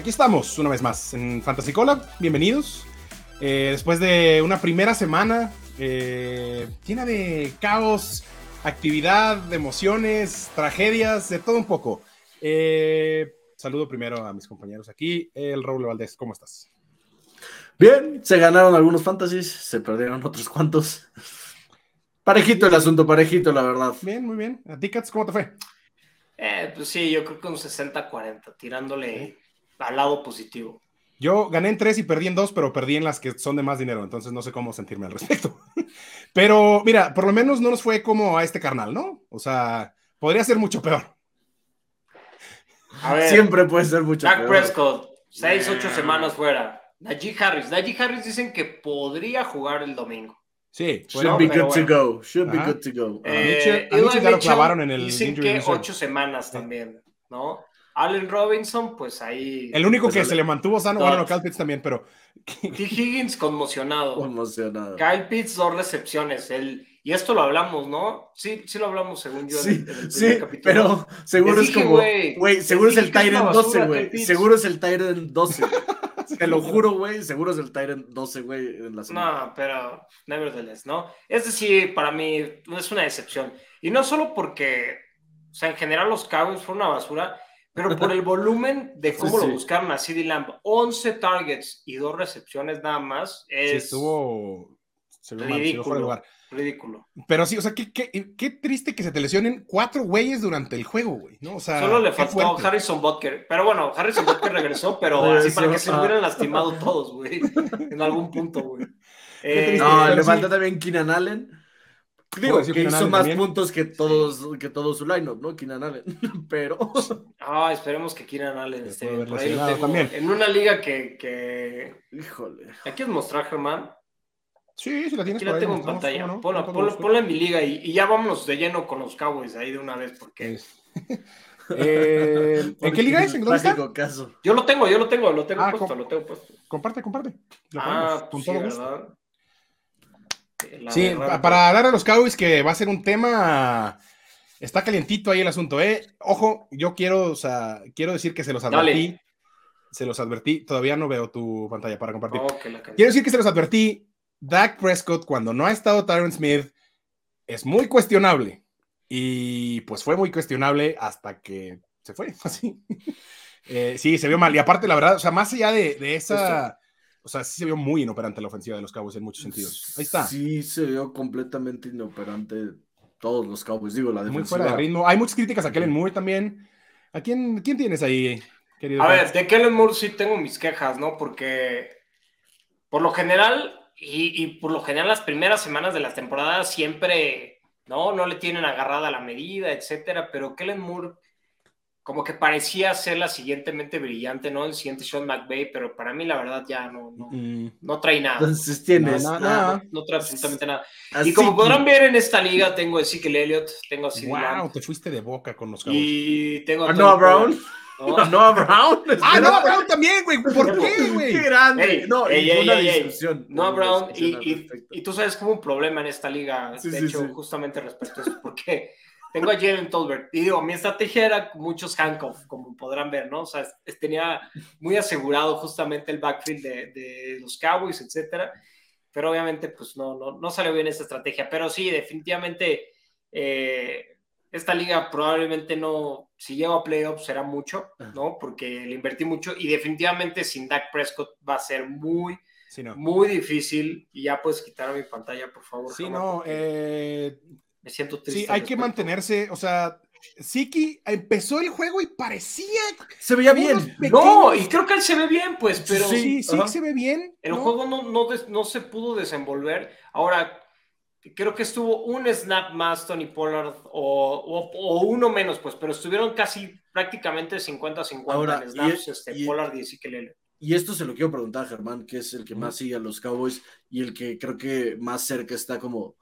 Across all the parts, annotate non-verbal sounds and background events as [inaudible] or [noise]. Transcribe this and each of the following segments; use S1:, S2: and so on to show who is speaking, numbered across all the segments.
S1: Aquí estamos una vez más en Fantasy Cola. Bienvenidos. Eh, después de una primera semana eh, llena de caos, actividad, emociones, tragedias, de todo un poco. Eh, saludo primero a mis compañeros aquí. El Raúl Valdés, ¿cómo estás?
S2: Bien, se ganaron algunos fantasies, se perdieron otros cuantos. Parejito el asunto, parejito, la verdad.
S1: Bien, muy bien. ¿A ti, Cats, cómo te fue?
S3: Eh, pues sí, yo creo que un 60-40, tirándole al lado positivo.
S1: Yo gané en tres y perdí en dos, pero perdí en las que son de más dinero, entonces no sé cómo sentirme al respecto. [laughs] pero mira, por lo menos no nos fue como a este carnal, ¿no? O sea, podría ser mucho peor.
S2: A ver, Siempre puede ser mucho
S3: Jack Prescott, seis, ocho semanas fuera. Najee Harris, Najee Harris dicen que podría jugar el domingo.
S1: Sí,
S2: should be good to go. Should be good to go.
S3: Eh, a Mitchell, ya lo clavaron en el Dicen que ocho semanas también, ¿no? Allen Robinson, pues ahí.
S1: El único
S3: pues,
S1: que se le mantuvo sano, bueno, Kyle Pitts también, pero. [laughs]
S3: T. Higgins conmocionado.
S2: Conmocionado.
S3: Kyle Pitts, dos recepciones. El, y esto lo hablamos, ¿no? Sí, sí lo hablamos según yo.
S2: Sí, sí pero seguro es como. Güey, seguro es el Tyrant 12, güey. Seguro es el Tyrant 12. Te lo juro, güey. Seguro es el Tyrant 12, güey, en la
S3: No, pero nevertheless, ¿no? Es decir, para mí es una decepción. Y no solo porque, o sea, en general los Cowboys fueron una basura, pero por el volumen de cómo lo buscaron a CD Lamb, 11 targets y dos recepciones nada más, es
S1: sí, estuvo
S3: ridículo, ridículo.
S1: Pero sí, o sea, qué, qué, qué, triste que se te lesionen cuatro güeyes durante el juego, güey, ¿no? O sea,
S3: Solo le faltó Harrison Butker, pero bueno, Harrison Butker regresó, pero [laughs] así para que se lo hubieran lastimado todos, güey, en algún punto, güey.
S2: Eh, no, le falta también Keenan Allen. Digo, que hizo más puntos que todos, que todo su lineup, ¿no? Keenan Allen. [laughs] Pero.
S3: Ah, esperemos que Keenan Allen esté por ahí también. En una liga que, que.
S2: Híjole.
S3: ¿Aquí quieres mostrar, Germán?
S1: Sí, sí la tienes
S3: Aquí la tengo en pantalla. No? Ponla, en mi liga y, y, ya vámonos de lleno con los Cowboys ahí de una vez, porque. [laughs]
S1: eh, [laughs] ¿En qué liga es? ¿En dónde está?
S2: Caso.
S3: Yo lo tengo, yo lo tengo, lo tengo ah, puesto, lo tengo puesto.
S1: Comparte, comparte.
S3: Lo ah, con pues todo sí, gusto.
S1: Sí, para hablar a los Cowboys, que va a ser un tema. Está calientito ahí el asunto, ¿eh? Ojo, yo quiero, o sea, quiero decir que se los advertí. Se los advertí. Todavía no veo tu pantalla para compartir. quiero decir que se los advertí. Dak Prescott, cuando no ha estado Tyron Smith, es muy cuestionable. Y pues fue muy cuestionable hasta que se fue, [laughs] así. Eh, sí, se vio mal. Y aparte, la verdad, o sea, más allá de, de esa o sea, sí se vio muy inoperante la ofensiva de los Cowboys en muchos sentidos. Ahí está.
S2: Sí, se vio completamente inoperante todos los Cowboys. Digo, la defensiva. Muy fuera
S1: de ritmo. Hay muchas críticas a Kellen Moore también. ¿A quién, quién tienes ahí, querido?
S3: A ver, de Kellen Moore sí tengo mis quejas, ¿no? Porque por lo general, y, y por lo general las primeras semanas de la temporada siempre, ¿no? No le tienen agarrada la medida, etcétera, pero Kellen Moore como que parecía ser la siguientemente brillante, ¿no? El siguiente Sean McVay, pero para mí la verdad ya no, no, mm. no trae nada.
S2: Entonces tienes
S3: nada. No, trae absolutamente nada. y como podrán ver en esta liga, tengo a Ezekiel Elliott, tengo a
S1: CD Wow, te fuiste de boca con los
S3: Cowboys. Y tengo
S2: a, Noah Brown. [laughs] ¿No? Noah Brown.
S1: Ah, Noah Brown también, güey. ¿Por qué, güey?
S2: Qué grande. no,
S3: ey, una discusión. Noah Brown, y, y, y, tú sabes como un problema en esta liga, de hecho, justamente respecto a eso, porque tengo a Jalen Tolbert. Y digo, mi estrategia era muchos handcuff, como podrán ver, ¿no? O sea, tenía muy asegurado justamente el backfield de, los Cowboys, etcétera. Pero obviamente, pues no, no, no salió bien esa estrategia. Pero sí, definitivamente, eh, esta liga probablemente no, si llego a playoffs será mucho, ¿no? Porque le invertí mucho y definitivamente sin Dak Prescott va a ser muy, muy difícil. Y ya puedes quitar mi pantalla, por favor.
S1: Sí, no, eh,
S3: me siento triste.
S1: Sí, hay que mantenerse, o sea, Siki empezó el juego y parecía.
S2: Se veía bien.
S3: No, y creo que él se ve bien, pues, pero.
S1: Sí, sí, se ve bien.
S3: El juego no, no, no, se pudo desenvolver. Ahora, creo que estuvo un snap más Tony Pollard o, o, uno menos, pues, pero estuvieron casi prácticamente 50-50 en snaps, este, Pollard y Ezekiel
S2: Y esto se lo quiero preguntar a Germán, que es el que más sigue a los Cowboys y el que creo que más cerca está como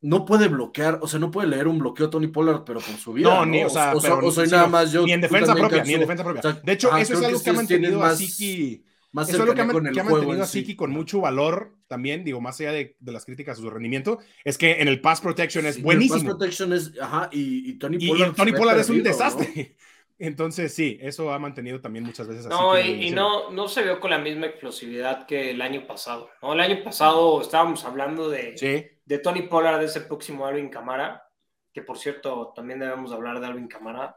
S2: no puede bloquear, o sea, no puede leer un bloqueo Tony Pollard, pero con su vida.
S1: No, ni, o sea,
S2: o, soy nada más yo.
S1: Ni en defensa propia, ni en defensa propia. de hecho, eso es algo que, ha mantenido a Siki. Más eso es lo que ha, mantenido a Siki con mucho valor también, digo, más allá de, las críticas a su rendimiento, es que en el pass protection es buenísimo. El
S2: pass protection es, ajá, y, Tony Pollard.
S1: Y, Tony Pollard es un desastre. [laughs] Entonces, sí, eso ha mantenido también muchas veces
S3: así. No, y, no, no se vio con la misma explosividad que el año pasado. ¿no? El año pasado estábamos hablando de, de Tony Pollard, de ese próximo Alvin Camara, que por cierto, también debemos hablar de Alvin Camara.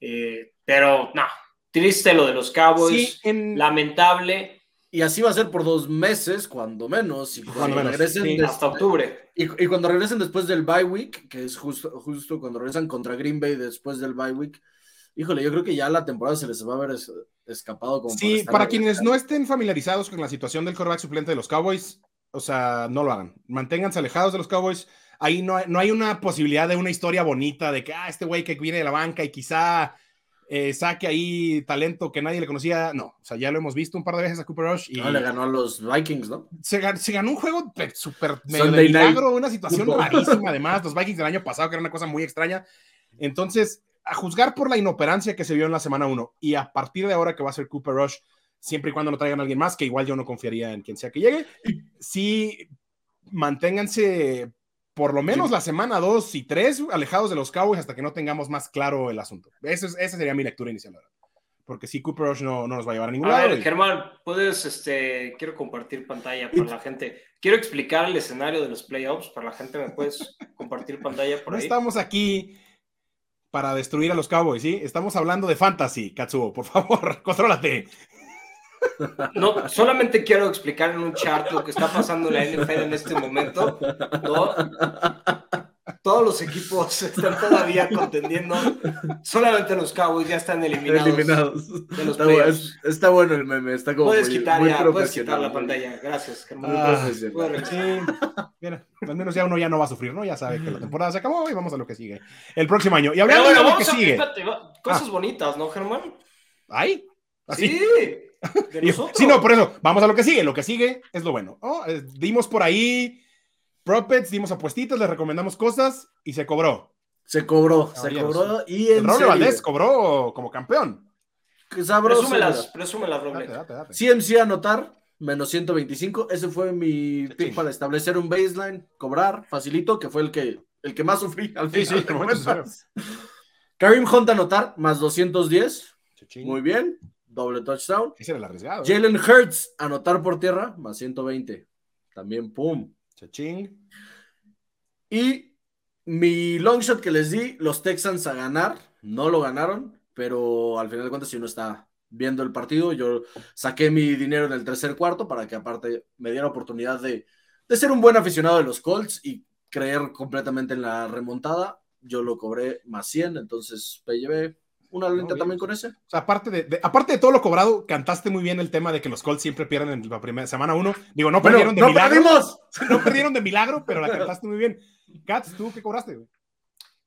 S3: Eh, pero, no, triste lo de los Cowboys, lamentable.
S2: Y así va a ser por dos meses, cuando menos. Y cuando, regresen
S3: hasta octubre.
S2: Y, cuando regresen después del bye week, que es justo, justo cuando regresan contra Green Bay después del bye week, híjole, yo creo que ya la temporada se les va a haber escapado. Como
S1: sí, para, quienes no estén familiarizados con la situación del quarterback suplente de los Cowboys, o sea, no lo hagan. Manténganse alejados de los Cowboys. Ahí no, no hay una posibilidad de una historia bonita de que, ah, este güey que viene de la banca y quizá eh, saque ahí talento que nadie le conocía. No, o sea, ya lo hemos visto un par de veces a Cooper Rush. Y
S2: no, le ganó a los Vikings, ¿no?
S1: Se, ganó un juego súper medio de milagro, una situación rarísima [laughs] además. Los Vikings del año pasado, que era una cosa muy extraña. Entonces, a juzgar por la inoperancia que se vio en la semana 1 y a partir de ahora que va a ser Cooper Rush, siempre y cuando no traigan a alguien más, que igual yo no confiaría en quien sea que llegue, sí manténganse por lo menos la semana 2 y 3 alejados de los Cowboys hasta que no tengamos más claro el asunto. Esa, esa sería mi lectura inicial. Porque si Cooper Rush no, no, nos va a llevar a ningún a
S3: Ver, Germán, puedes, este, quiero compartir pantalla para la gente. Quiero explicar el escenario de los playoffs para la gente. ¿Me puedes compartir pantalla por ahí?
S1: No estamos aquí para destruir a los Cowboys, ¿sí? Estamos hablando de fantasy, Katsuo. Por favor, [laughs] contrólate.
S3: No, solamente quiero explicar en un chart lo que está pasando en la NFL en este momento. Todos los equipos están todavía contendiendo. Solamente los Cowboys ya están eliminados.
S2: está, bueno, el meme. Está como
S3: puedes, quitar, puedes quitar la pantalla. Gracias,
S1: ah, Mira, al menos ya uno ya no va a sufrir, ¿no? Ya sabe que la temporada se acabó y vamos a lo que sigue. El próximo año. Y hablando de lo que sigue.
S3: cosas ah. bonitas, ¿no, Germán?
S1: ¿Ay?
S3: ¿Así? Sí.
S1: Sí, no, por eso, vamos a lo que sigue. Lo que sigue es lo bueno. Eh, dimos por ahí propets, dimos apuestitas, les recomendamos cosas y se cobró.
S2: Se cobró, se cobró y en
S1: Roble Valdés cobró como campeón.
S2: Qué sabroso.
S3: Presúmelas, presúmelas, Roble.
S2: CMC anotar, menos 125. Ese fue mi pick para establecer un baseline, cobrar, facilito, que fue el que, el que más sufrí al final. [laughs] Karim Hunt anotar, más 210. Muy bien doble touchdown.
S1: Ese era el arriesgado.
S2: Jalen Hurts, anotar por tierra, más 120. También, pum.
S1: Chachín.
S2: Y mi long shot que les di, los Texans a ganar, no lo ganaron, pero al final de cuentas, si uno está viendo el partido, yo saqué mi dinero en el tercer cuarto para que aparte me diera oportunidad de, de ser un buen aficionado de los Colts y creer completamente en la remontada. Yo lo cobré más 100, entonces PLB una lenta también con ese. O
S1: sea, aparte de, aparte de todo lo cobrado, cantaste muy bien el tema de que los Colts siempre pierden en la primera semana uno. Digo, no perdieron de milagro. [laughs] No perdieron de milagro, pero la cantaste muy bien. Katz, ¿tú qué cobraste, güey?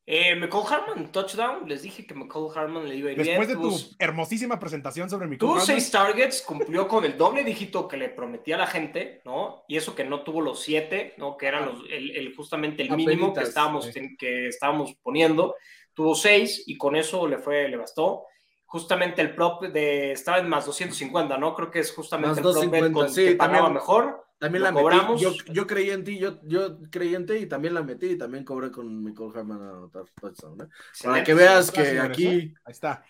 S3: Eh, McCall Harman, touchdown. Les dije que McCall Harman le iba a ir
S1: Después de tu hermosísima presentación sobre mi
S3: Tuvo seis targets, cumplió con el doble dígito que le prometía a la gente, ¿no? Y eso que no tuvo los siete, ¿no? Que eran los, el, justamente el mínimo que estábamos, que estábamos poniendo tuvo seis y con eso le fue, le bastó. Justamente el prop de estaba en más 250, ¿no? Creo que es justamente el prop con, sí, que pagaba mejor.
S2: También la cobramos. Yo, yo, creí en ti, yo, yo creí en ti y también la metí y también cobré con mi Harman a anotar ¿eh? Para que veas que aquí.
S1: Ahí está.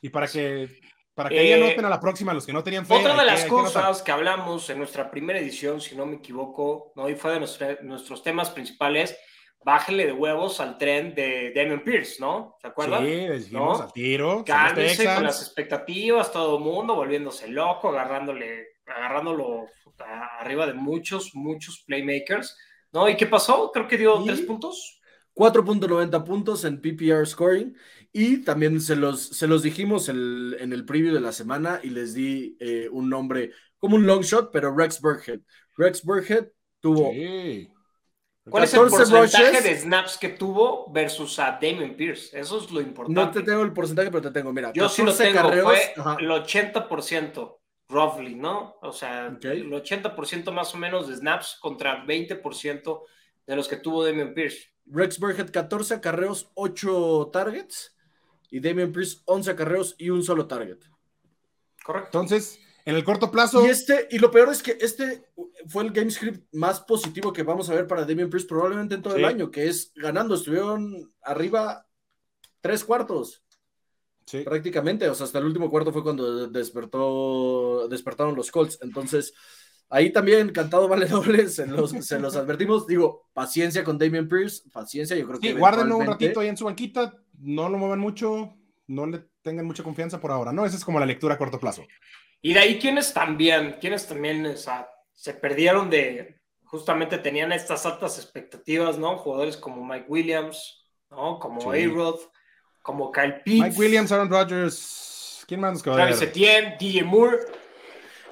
S1: Y para que para que eh, anoten a la próxima los que no tenían fe.
S3: Otra de las cosas que, hablamos en nuestra primera edición, si no me equivoco, ¿no? y fue de nuestros temas principales, bájele de huevos al tren de Damon Pierce, ¿no? ¿Se acuerdan?
S1: Sí, dijimos al tiro.
S3: Cálmese con las expectativas, todo el mundo volviéndose loco, agarrándole, agarrándolo arriba de muchos, muchos playmakers, ¿no? ¿Y qué pasó? Creo que dio tres puntos.
S2: 4.90 puntos en PPR scoring y también se los, se los dijimos en el preview de la semana y les di eh, un nombre como un long shot, pero Rex Burkhead. Rex Burkhead tuvo
S3: ¿Cuál es el porcentaje de snaps que tuvo versus a Damien Pierce? Eso es lo importante.
S2: No te tengo el porcentaje, pero te tengo. Mira,
S3: yo sí lo tengo. fue el 80%, roughly, ¿no? O sea, el 80% más o menos de snaps contra 20% de los que tuvo Damien Pierce.
S2: Rex Burhead, 14 acarreos, 8 targets. Y Damien Pierce, 11 acarreos y un solo target.
S1: Correcto. Entonces, en el corto plazo.
S2: Y este, y lo peor es que este fue el game script más positivo que vamos a ver para Damien Priest probablemente en todo el año, que es ganando. Estuvieron arriba tres cuartos. Prácticamente, o sea, hasta el último cuarto fue cuando despertó, despertaron los Colts. Entonces, ahí también, cantado vale [laughs] doble, se los, advertimos. Digo, paciencia con Damian Pierce, paciencia, yo creo que.
S1: Sí, guárdenlo un ratito ahí en su banquita, no lo muevan mucho, no le tengan mucha confianza por ahora, ¿no? Esa es como la lectura a corto plazo.
S3: Y de ahí, quienes también, quienes también o sea, se perdieron de, justamente tenían estas altas expectativas, ¿no? Jugadores como Mike Williams, ¿no? Como A-Rod, como Kyle Pitts.
S1: Mike Williams, Aaron Rodgers. ¿Quién más nos quedó?
S3: Travis Etienne, DJ Moore.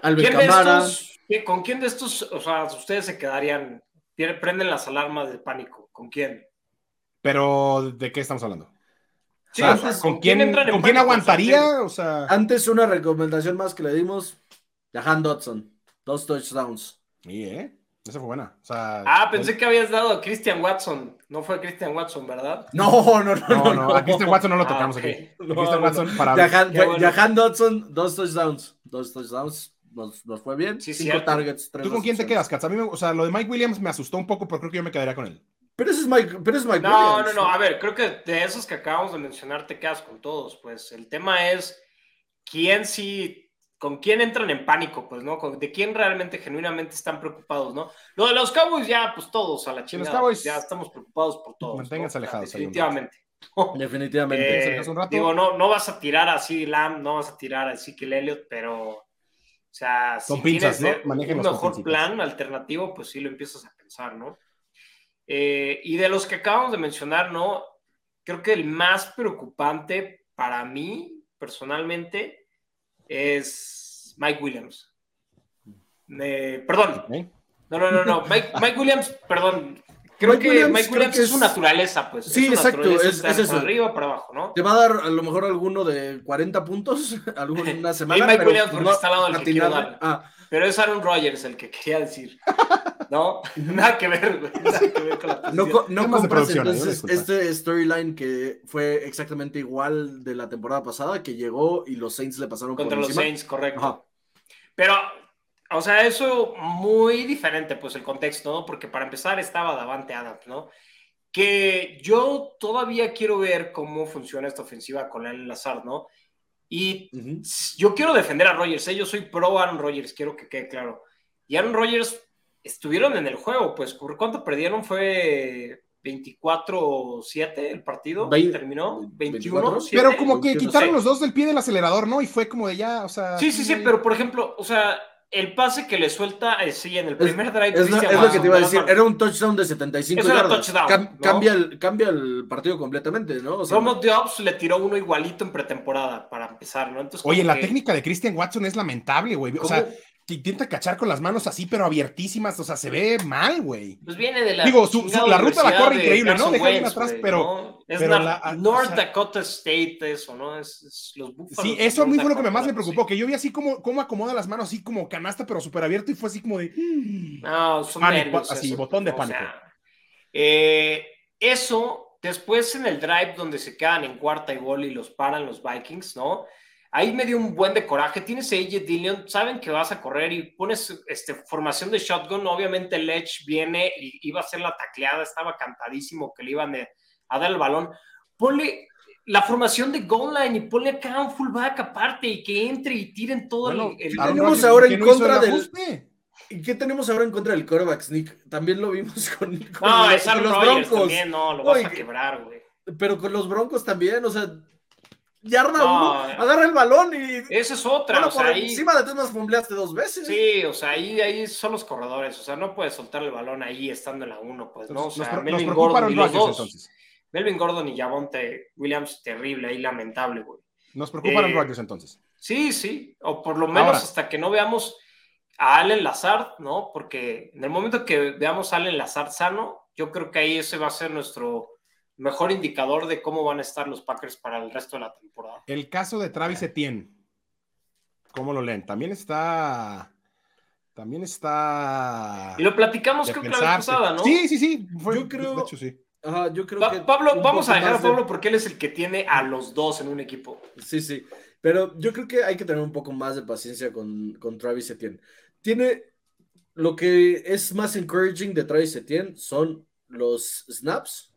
S2: Albert Camara.
S3: ¿Con quién de estos, o sea, ustedes se quedarían, prenden las alarmas de pánico? ¿Con quién?
S1: Pero, ¿de qué estamos hablando? ¿Con, quién, ¿con quién aguantaría? O sea,
S2: antes una recomendación más que le dimos, Jahan Dodson, dos touchdowns.
S1: Sí, ¿eh? Esa fue buena.
S3: ah, pensé que habías dado a Christian Watson. No fue Christian Watson, ¿verdad?
S2: No, no, no. No, no,
S1: a Christian Watson no lo ah, tocamos aquí. Christian Watson para.
S2: Jahan, Dodson, dos touchdowns. Dos touchdowns. Nos, nos fue bien.
S3: Sí, Cinco
S2: targets.
S1: ¿Tú con quién te quedas, Katz? A mí, o sea, lo de Mike Williams me asustó un poco, pero creo que yo me quedaría con él.
S2: Pero ese es Mike, pero es Mike
S3: no, Williams. No, no, no. A ver, creo que de esos que acabamos de mencionar te quedas con todos. Pues el tema es quién sí con quién entran en pánico, pues, ¿no? de quién realmente, genuinamente están preocupados, ¿no? Lo de los Cowboys ya, pues todos a la chingada. Los ya estamos preocupados por todos.
S1: Manténganse alejados.
S3: Definitivamente. [laughs]
S2: Definitivamente.
S3: Eh, digo, no, no vas a tirar así Lamb, no vas a tirar así que el Elliot, pero, o sea, si tienes un mejor plan alternativo, pues sí lo empiezas a pensar, ¿no? Eh, y de los que acabamos de mencionar, ¿no? Creo que el más preocupante para mí, personalmente, es Mike Williams. perdón. No, no, no, no. Mike, [laughs] Williams, perdón. Creo que Mike Williams es, su naturaleza, pues.
S2: Sí, exacto. Es,
S3: es arriba para abajo, ¿no?
S2: Te va a dar a lo mejor alguno de 40 puntos [laughs] alguna [laughs] semana.
S3: Mike Williams porque está al lado del que quiero dar. Ah. Pero es Aaron Rodgers el que quería decir. [laughs] No, [laughs] nada que ver, güey. Nada que ver con la
S2: No, no compras entonces este storyline que fue exactamente igual de la temporada pasada, que llegó y los Saints le pasaron
S3: Contra los Saints, correcto. Pero, o sea, eso muy diferente, pues, el contexto, ¿no? Porque para empezar estaba Davante Adams, ¿no? Que yo todavía quiero ver cómo funciona esta ofensiva con el Lazard, ¿no? Y yo quiero defender a Rogers, ¿eh? yo soy pro Aaron Rodgers, quiero que quede claro. Y Aaron Rodgers estuvieron en el juego, pues ¿cuánto perdieron? Fue 24-7 el partido, terminó 21
S1: Pero como que quitaron los dos del pie del acelerador, ¿no? Y fue como de ya, o sea...
S3: Sí, sí, sí, pero por ejemplo, o sea, el pase que le suelta, eh, sí, en el primer drive.
S2: Es, lo, que te iba a decir, era un touchdown de 75 yardas. cambia, el, cambia el partido completamente, ¿no?
S3: O sea, Romo le tiró uno igualito en pretemporada para empezar, ¿no?
S1: Entonces, Oye, la técnica de Christian Watson es lamentable, güey. O sea, intenta cachar con las manos así, pero abiertísimas. O sea, se ve mal, güey.
S3: Pues viene de la.
S1: Digo, su, la ruta la corre increíble, ¿no? Deja bien atrás, pero.
S3: Es la, North Dakota State, eso, ¿no? Es, los
S1: Sí, eso a mí fue lo que más me preocupó. Que yo vi así como cómo acomoda las manos, así como canasta, pero súper abierto, y fue así como de.
S3: Mm". No, son
S1: Así, botón de pánico.
S3: Eh, eso, después en el drive donde se quedan en cuarta y gol y los paran los Vikings, ¿no? Ahí me dio un buen de coraje. Tienes a AJ Dillon, saben que vas a correr y pones este, formación de shotgun. Obviamente, el Edge viene y iba a hacer la tacleada, estaba cantadísimo que le iban a dar el balón. Ponle la formación de goal line y ponle acá un fullback aparte y que entre y tiren todo el,
S2: ¿Qué tenemos ahora en contra del. ¿Qué tenemos ahora en contra del quarterback sneak? También lo vimos [laughs] con,
S3: no, los, con los Broncos. También, no, lo vas a quebrar, güey.
S2: Pero con los Broncos también, o sea, yarda uno, agarra el balón y.
S3: Esa es otra.
S2: o sea, encima de ti nos fumbleaste dos veces.
S3: Sí, o sea, ahí, ahí son los corredores. O sea, no puedes soltar el balón ahí estando en la uno, pues, ¿no? O sea, Melvin Gordon y los dos. Melvin Gordon y Javonte Williams, terrible, ahí lamentable, güey.
S1: Nos preocupan los eh, entonces.
S3: Sí, sí. O por lo menos hasta que no veamos a Allen Lazard, ¿no? Porque en el momento que veamos a Allen Lazard sano, yo creo que ahí ese va a ser nuestro mejor indicador de cómo van a estar los Packers para el resto de la temporada.
S1: El caso de Travis Etienne, ¿cómo lo leen? También está. También está.
S3: Y lo platicamos creo que la vez pasada, ¿no?
S1: Sí, sí, sí.
S2: yo creo. De hecho, sí. Ajá, yo creo que
S3: Pablo, vamos a dejar a Pablo porque él es el que tiene a los dos en un equipo.
S2: Sí, sí. Pero yo creo que hay que tener un poco más de paciencia con, con Travis Etienne. Tiene. Lo que es más encouraging de Travis Etienne son los snaps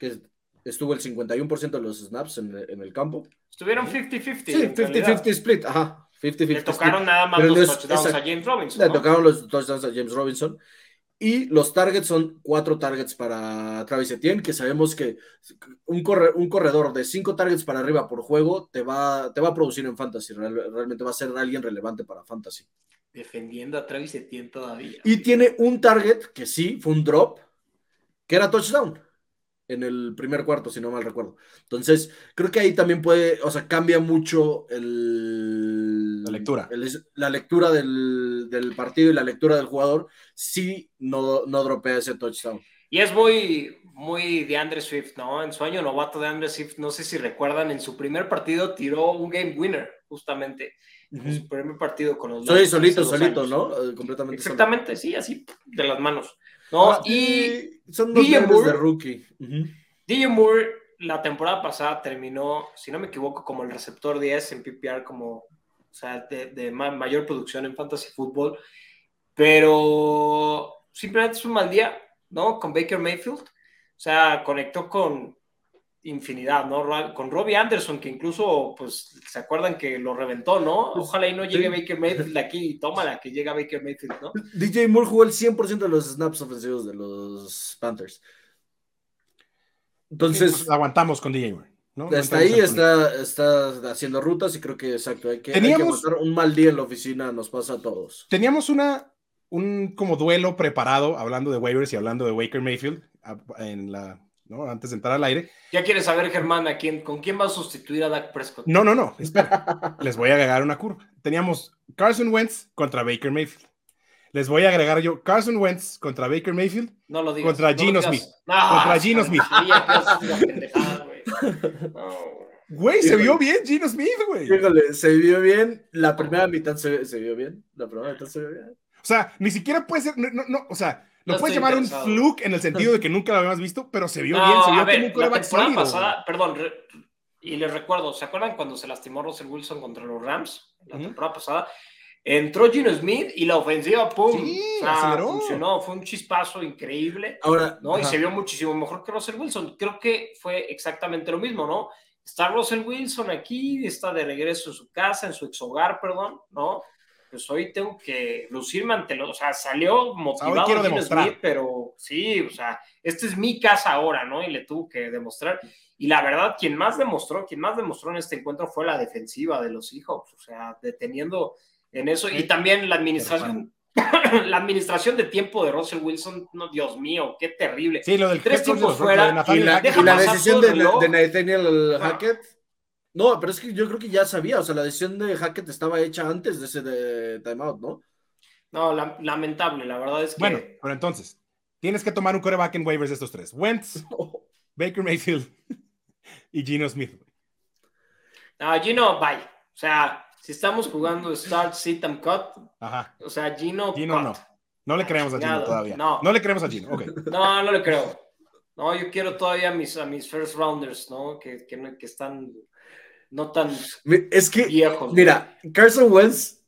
S2: que estuvo el 51% de los snaps en, el campo.
S3: Estuvieron 50-50.
S2: Sí, 50-50 split, ajá. 50 -50
S3: le tocaron nada más los touchdowns a James Robinson.
S2: Le tocaron los touchdowns a James Robinson. Y los targets son cuatro targets para Travis Etienne, que sabemos que un, un corredor de cinco targets para arriba por juego te va, te va a producir en fantasy. realmente va a ser alguien relevante para fantasy.
S3: Defendiendo a Travis Etienne todavía.
S2: Y tiene un target que sí, fue un drop, que era touchdown en el primer cuarto, si no mal recuerdo. Entonces, creo que ahí también puede, o sea, cambia mucho el,
S1: la lectura.
S2: la lectura del, partido y la lectura del jugador si no, no dropea ese touchdown.
S3: Y es muy, muy de Andre Swift, ¿no? En su año novato de Andre Swift, no sé si recuerdan, en su primer partido tiró un game winner, justamente. En su primer partido con los.
S2: Soy solito, solito, ¿no? Eh, completamente.
S3: Exactamente, sí, así, de las manos. ¿no? Ah, y
S2: son dos Moore, de rookie.
S3: DJ Moore la temporada pasada terminó, si no me equivoco, como el receptor 10 en PPR, como, o sea, de, mayor producción en fantasy fútbol, pero simplemente es un mal día, ¿no? Con Baker Mayfield, o sea, conectó con infinidad, ¿no? Con Robbie Anderson, que incluso, pues, se acuerdan que lo reventó, ¿no? Ojalá y no llegue Baker Mayfield aquí, tómala, que llega Baker Mayfield, ¿no?
S2: DJ Moore jugó el 100% de los snaps ofensivos de los Panthers. Entonces. Pues,
S1: aguantamos con DJ Moore.
S2: ¿no? Está ahí, está, está, haciendo rutas y creo que exacto. Hay que, Teníamos, un mal día en la oficina, nos pasa a todos.
S1: Teníamos una, un como duelo preparado, hablando de waivers y hablando de Baker Mayfield, en la antes de entrar al aire.
S3: Ya quieres saber, Germán, ¿a quién, ¿con quién va a sustituir a Dak Prescott?
S1: No, no, no, espera. [laughs] Les voy a agregar una curva. Teníamos Carson Wentz contra Baker Mayfield. Les voy a agregar yo Carson Wentz contra Baker Mayfield.
S3: No lo digas.
S1: Contra Gino Smith. contra Gino Smith. Güey, se vio bien Gino Smith, güey.
S2: se vio bien. La primera mitad se, se, vio bien. La primera mitad se vio bien.
S1: O sea, ni siquiera puede ser. No, no, o sea, lo puedes llamar un fluke en el sentido de que nunca lo habíamos visto, pero se vio bien, se vio como un coreback
S3: sólido. pasada, perdón, y les recuerdo, ¿se acuerdan cuando se lastimó Russell Wilson contra los Rams? La temporada pasada. Entró Gino Smith y la ofensiva, ¡pum! Sí, funcionó, fue un chispazo increíble.
S2: Ahora,
S3: ¿no? Y se vio muchísimo mejor que Russell Wilson. Creo que fue exactamente lo mismo, ¿no? Está Russell Wilson aquí, está de regreso en su casa, en su ex hogar, perdón, ¿no? Pues hoy tengo que lucirme ante los, o sea, salió motivado quiero demostrar. pero sí, o sea, esta es mi casa ahora, ¿no? Y le tuvo que demostrar. Y la verdad, quien más demostró, quien más demostró en este encuentro fue la defensiva de los hijos, o sea, deteniendo en eso. Y también la administración, [coughs] la administración de tiempo de Russell Wilson, no, Dios mío, qué terrible.
S1: Sí, lo del
S3: tres tiempos fuera.
S2: y la, decisión de, de, Nathaniel Hackett. No, pero es que yo creo que ya sabía, o sea, la decisión de Hackett estaba hecha antes de ese de timeout, ¿no?
S3: No, lamentable, la verdad es que.
S1: Bueno, pero entonces, tienes que tomar un coreback en waivers de estos tres: Wentz, [laughs] Baker Mayfield [laughs] y Gino Smith.
S3: No, Gino, bye. O sea, si estamos jugando Start, Sit and Cut, Ajá. o sea, Gino.
S1: Gino no. No le creemos a Gino todavía. No. no le creemos a Gino, ok. [laughs]
S3: No, no le creo. No, yo quiero todavía a mis, a mis first rounders, ¿no? Que, que, que están no tan
S2: es que, Mira, Carson Wentz,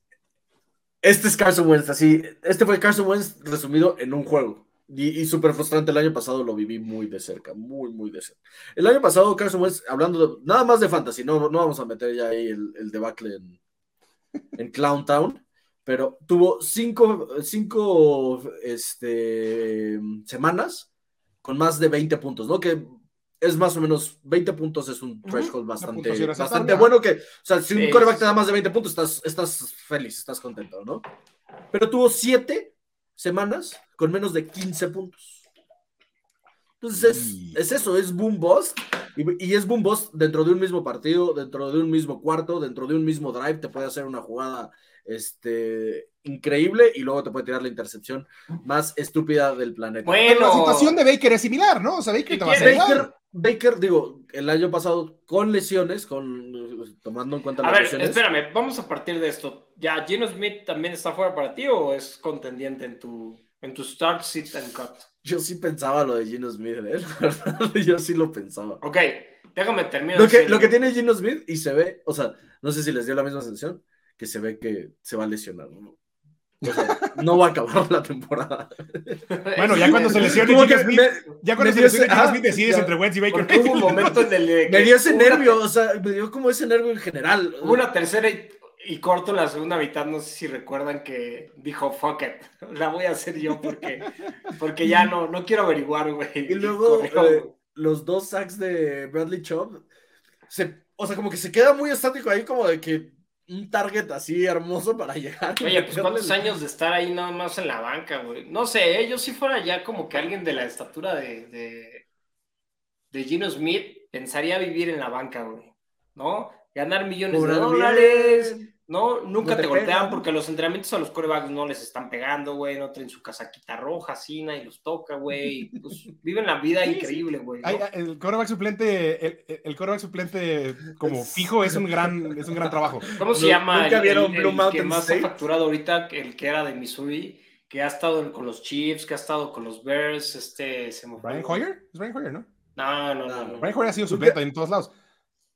S2: este es Carson Wentz, así, este fue Carson Wentz resumido en un juego. Y, súper frustrante, el año pasado lo viví muy de cerca, muy, muy de cerca. El año pasado, Carson Wentz, hablando de, nada más de fantasy, no, no vamos a meter ya ahí el, el debacle en, en Clown Town, pero tuvo cinco, cinco este, semanas con más de 20 puntos, ¿no? Que es más o menos 20 puntos, es un threshold bastante, bastante bueno. Que, o sea, si un coreback te da más de 20 puntos, estás, estás feliz, estás contento, ¿no? Pero tuvo 7 semanas con menos de 15 puntos. Entonces, es, eso, es boom boss. Y, y, es boom boss dentro de un mismo partido, dentro de un mismo cuarto, dentro de un mismo drive. Te puede hacer una jugada este, increíble y luego te puede tirar la intercepción más estúpida del planeta.
S1: Bueno, la situación de Baker es similar, ¿no? O sea, Baker te va a
S2: Baker, Baker, digo, el año pasado con lesiones, con tomando en cuenta
S3: las
S2: a ver,
S3: Espérame, vamos a partir de esto. ¿Ya Gino Smith también está fuera para ti o es contendiente en tu, en tu start, sit and cut?
S2: Yo sí pensaba lo de Gino Smith, ¿eh? [laughs] Yo sí lo pensaba.
S3: Ok, déjame terminar.
S2: Lo que, lo que tiene Gino Smith y se ve, o sea, no sé si les dio la misma sensación, que se ve que se va a lesionar. no va a acabar la temporada. [laughs]
S1: Bueno, ya cuando se lesione Smith, ya cuando se lesione Smith decides entre Wentz y Baker.
S3: Hubo un momento en el [laughs]
S2: que me dio ese nervio, o sea, me dio como ese nervio en general.
S3: Hubo una tercera y, corto la segunda mitad, no sé si recuerdan que dijo, fuck it, [laughs] la voy a hacer yo porque, porque ya no, no quiero averiguar, güey.
S2: Y luego eh, los dos sacks de Bradley Chubb, se, o sea, como que se queda muy estático ahí, como de que un target así hermoso para llegar.
S3: Oye, pues cuántos años de estar ahí nada más en la banca, güey. No sé, ¿eh? yo si fuera ya como que alguien de la estatura de, de, de Gino Smith, pensaría vivir en la banca, güey. ¿No? Ganar millones de dólares, no, nunca te, golpean porque los entrenamientos a los corebacks no les están pegando, güey. No traen su casaquita roja, así, y los toca, güey. Pues [laughs] viven la vida increíble, güey.
S1: El coreback suplente, el, el coreback suplente como fijo es un gran, es un gran trabajo.
S3: ¿Cómo se llama? ¿Nunca vieron Blue Mountain que más ha facturado ahorita, el que era de Missouri, que ha estado con los Chiefs, que ha estado con los Bears, este... Se
S1: Brian Hoyer? Es Brian Hoyer, ¿no?
S3: No, no, no.
S1: Brian Hoyer ha sido suplente en todos lados.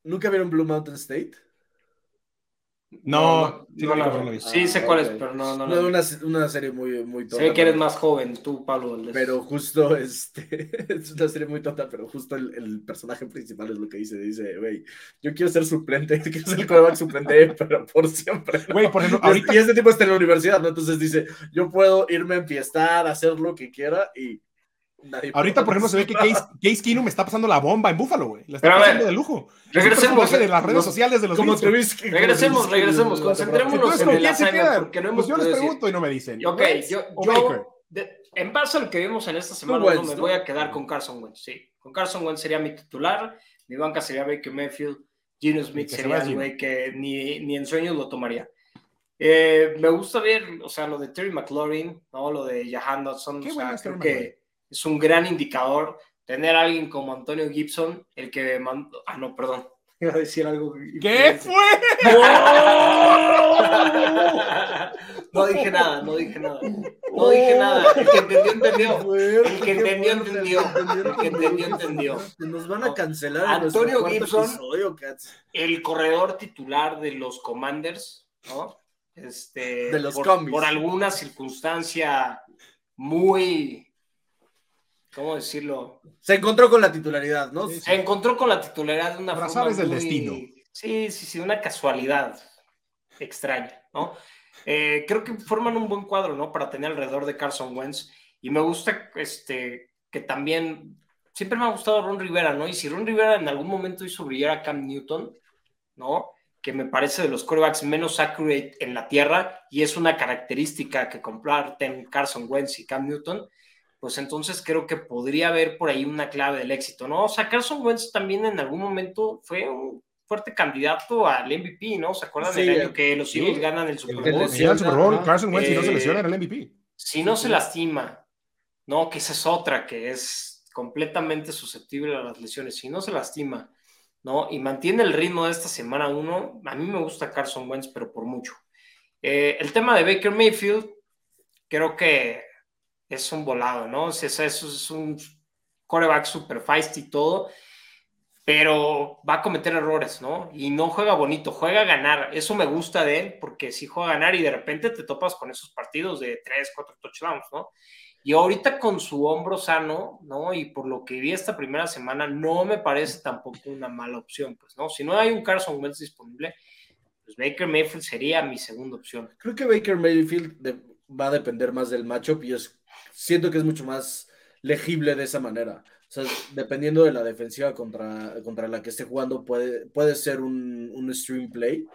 S2: ¿Nunca vieron Blue Mountain State?
S1: No,
S3: sí, sé cuál es, pero no, no,
S2: no. Una, una, serie muy, muy
S3: tonta. Sé que eres más joven, tú, Pablo.
S2: Pero justo, [laughs] este, es una serie muy tonta, pero justo el, el personaje principal es lo que dice. Dice, güey, yo quiero ser suplente, [laughs] quiero ser el quarterback suplente, pero por siempre.
S1: Güey, por ejemplo,
S2: ahorita... Y este tipo está en la universidad, ¿no? Entonces dice, yo puedo irme a enfiestar, hacer lo que quiera y
S1: Ahorita, por ejemplo, se ve que Case, Keenum está pasando la bomba en Buffalo, güey. La está pasando de lujo.
S3: Regresemos.
S1: de las redes sociales de los
S3: como Regresemos, regresemos. Concentrémonos en el porque no hemos
S1: pues yo les pregunto y no me dicen.
S3: Ok, yo, yo en base a lo que vimos en esta semana, no me voy a quedar con Carson Wentz. Sí, con Carson Wentz sería mi titular. Mi banca sería Baker Mayfield. Gino Smith sería el güey que ni, ni en sueños lo tomaría. Eh, me gusta ver, o sea, lo de Terry McLaurin, ¿no? Lo de Jahan Dodson. O sea, creo que es un gran indicador tener a alguien como Antonio Gibson, el que mandó. Ah, no, perdón. [laughs] Iba a decir algo.
S1: ¿Qué fue? [laughs]
S3: No dije nada, no dije nada. No dije nada. El que entendió, entendió. [laughs] El que entendió, entendió. El que entendió, entendió.
S2: Nos van a cancelar.
S3: Antonio Gibson, el corredor titular de los Commanders, ¿no? Este,
S2: de los
S3: por, por alguna circunstancia muy ¿cómo decirlo?
S2: Se encontró con la titularidad, ¿no?
S3: Se encontró con la titularidad de una
S1: forma del destino.
S3: Sí, sí, sí, una casualidad extraña, ¿no? Eh, creo que forman un buen cuadro, ¿no? Para tener alrededor de Carson Wentz. Y me gusta este, que también, siempre me ha gustado Ron Rivera, ¿no? Y si Ron Rivera en algún momento hizo brillar a Cam Newton, ¿no? Que me parece de los quarterbacks menos accurate en la tierra y es una característica que comparten Carson Wentz y Cam Newton pues entonces creo que podría haber por ahí una clave del éxito, ¿no? O sea, Carson Wentz también en algún momento fue un fuerte candidato al MVP, ¿no? ¿Se acuerdan del año que los Eagles ganan el Super Bowl?
S1: Sí, el Super Bowl, Carson Wentz, si no se lesiona, era el MVP.
S3: Si no se lastima, ¿no? Que esa es otra, que es completamente susceptible a las lesiones. Si no se lastima, ¿no? Y mantiene el ritmo de esta semana uno, a mí me gusta Carson Wentz, pero por mucho. Eh, el tema de Baker Mayfield, creo que es un volado, ¿no? O sea, eso es un coreback super feisty y todo, pero va a cometer errores, ¿no? Y no juega bonito, juega a ganar. Eso me gusta de él, porque si juega a ganar y de repente te topas con esos partidos de 3, 4 touchdowns, ¿no? Y ahorita con su hombro sano, ¿no? Y por lo que vi esta primera semana, no me parece tampoco una mala opción, pues, ¿no? Si no hay un Carson Wentz disponible, pues Baker Mayfield sería mi segunda opción.
S2: Creo que Baker Mayfield va a depender más del matchup y es siento que es mucho más legible de esa manera. O sea, dependiendo de la defensiva contra, contra la que esté jugando, puede, puede ser un, un stream play.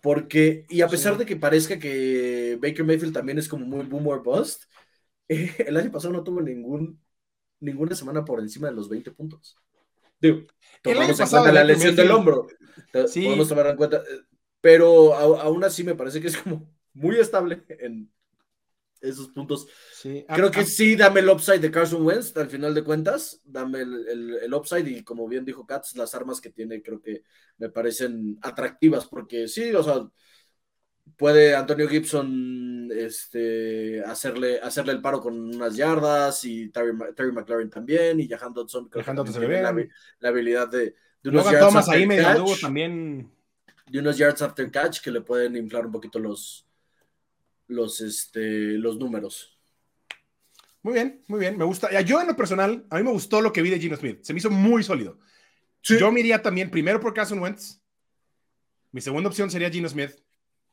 S2: Porque, y a pesar de que parezca que Baker Mayfield también es como muy boomer bust, el año pasado no tuvo ningún, ninguna semana por encima de los 20 puntos. Digo, tomamos en cuenta la lesión del hombro. Sí. Podemos tomar en cuenta. Eh, pero aún así me parece que es como muy estable en, esos puntos. Sí. Creo que sí, dame el upside de Carson Wentz, al final de cuentas, dame el, el, upside y como bien dijo Katz, las armas que tiene creo que me parecen atractivas, porque sí, o sea, puede Antonio Gibson este, hacerle, hacerle el paro con unas yardas y Terry, Terry McLaren también y Jahan Dodson,
S1: tiene
S2: la, la, habilidad de,
S1: de unos yards ahí también.
S2: De unos yards after catch que le pueden inflar un poquito los los, este, los números.
S1: Muy bien, muy bien, me gusta. Yo en lo personal, a mí me gustó lo que vi de Gino Smith, se me hizo muy sólido. Yo me iría también primero por Carson Wentz, mi segunda opción sería Gino Smith,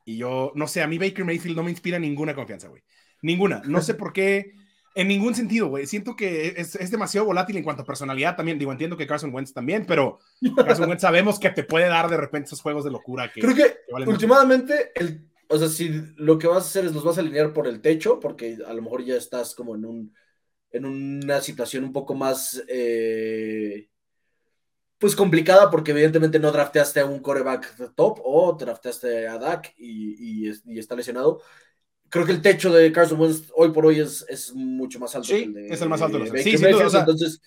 S1: y yo, no sé, a mí Baker Mayfield no me inspira ninguna confianza, güey. Ninguna, no sé por qué, en ningún sentido, güey. Siento que es, es, demasiado volátil en cuanto a personalidad también. Digo, entiendo que Carson Wentz también, pero Carson Wentz sabemos que te puede dar de repente esos juegos de locura. Que,
S2: Creo que, últimamente el o sea, si lo que vas a hacer es los vas a alinear por el techo, porque a lo mejor ya estás como en un en una situación un poco más eh, pues complicada, porque evidentemente no drafteaste a un coreback top o drafteaste a Dak y, está lesionado. Creo que el techo de Carson Wentz hoy por hoy es, es mucho más alto.
S1: que el de, es el más alto.
S2: De sí, sí, entonces,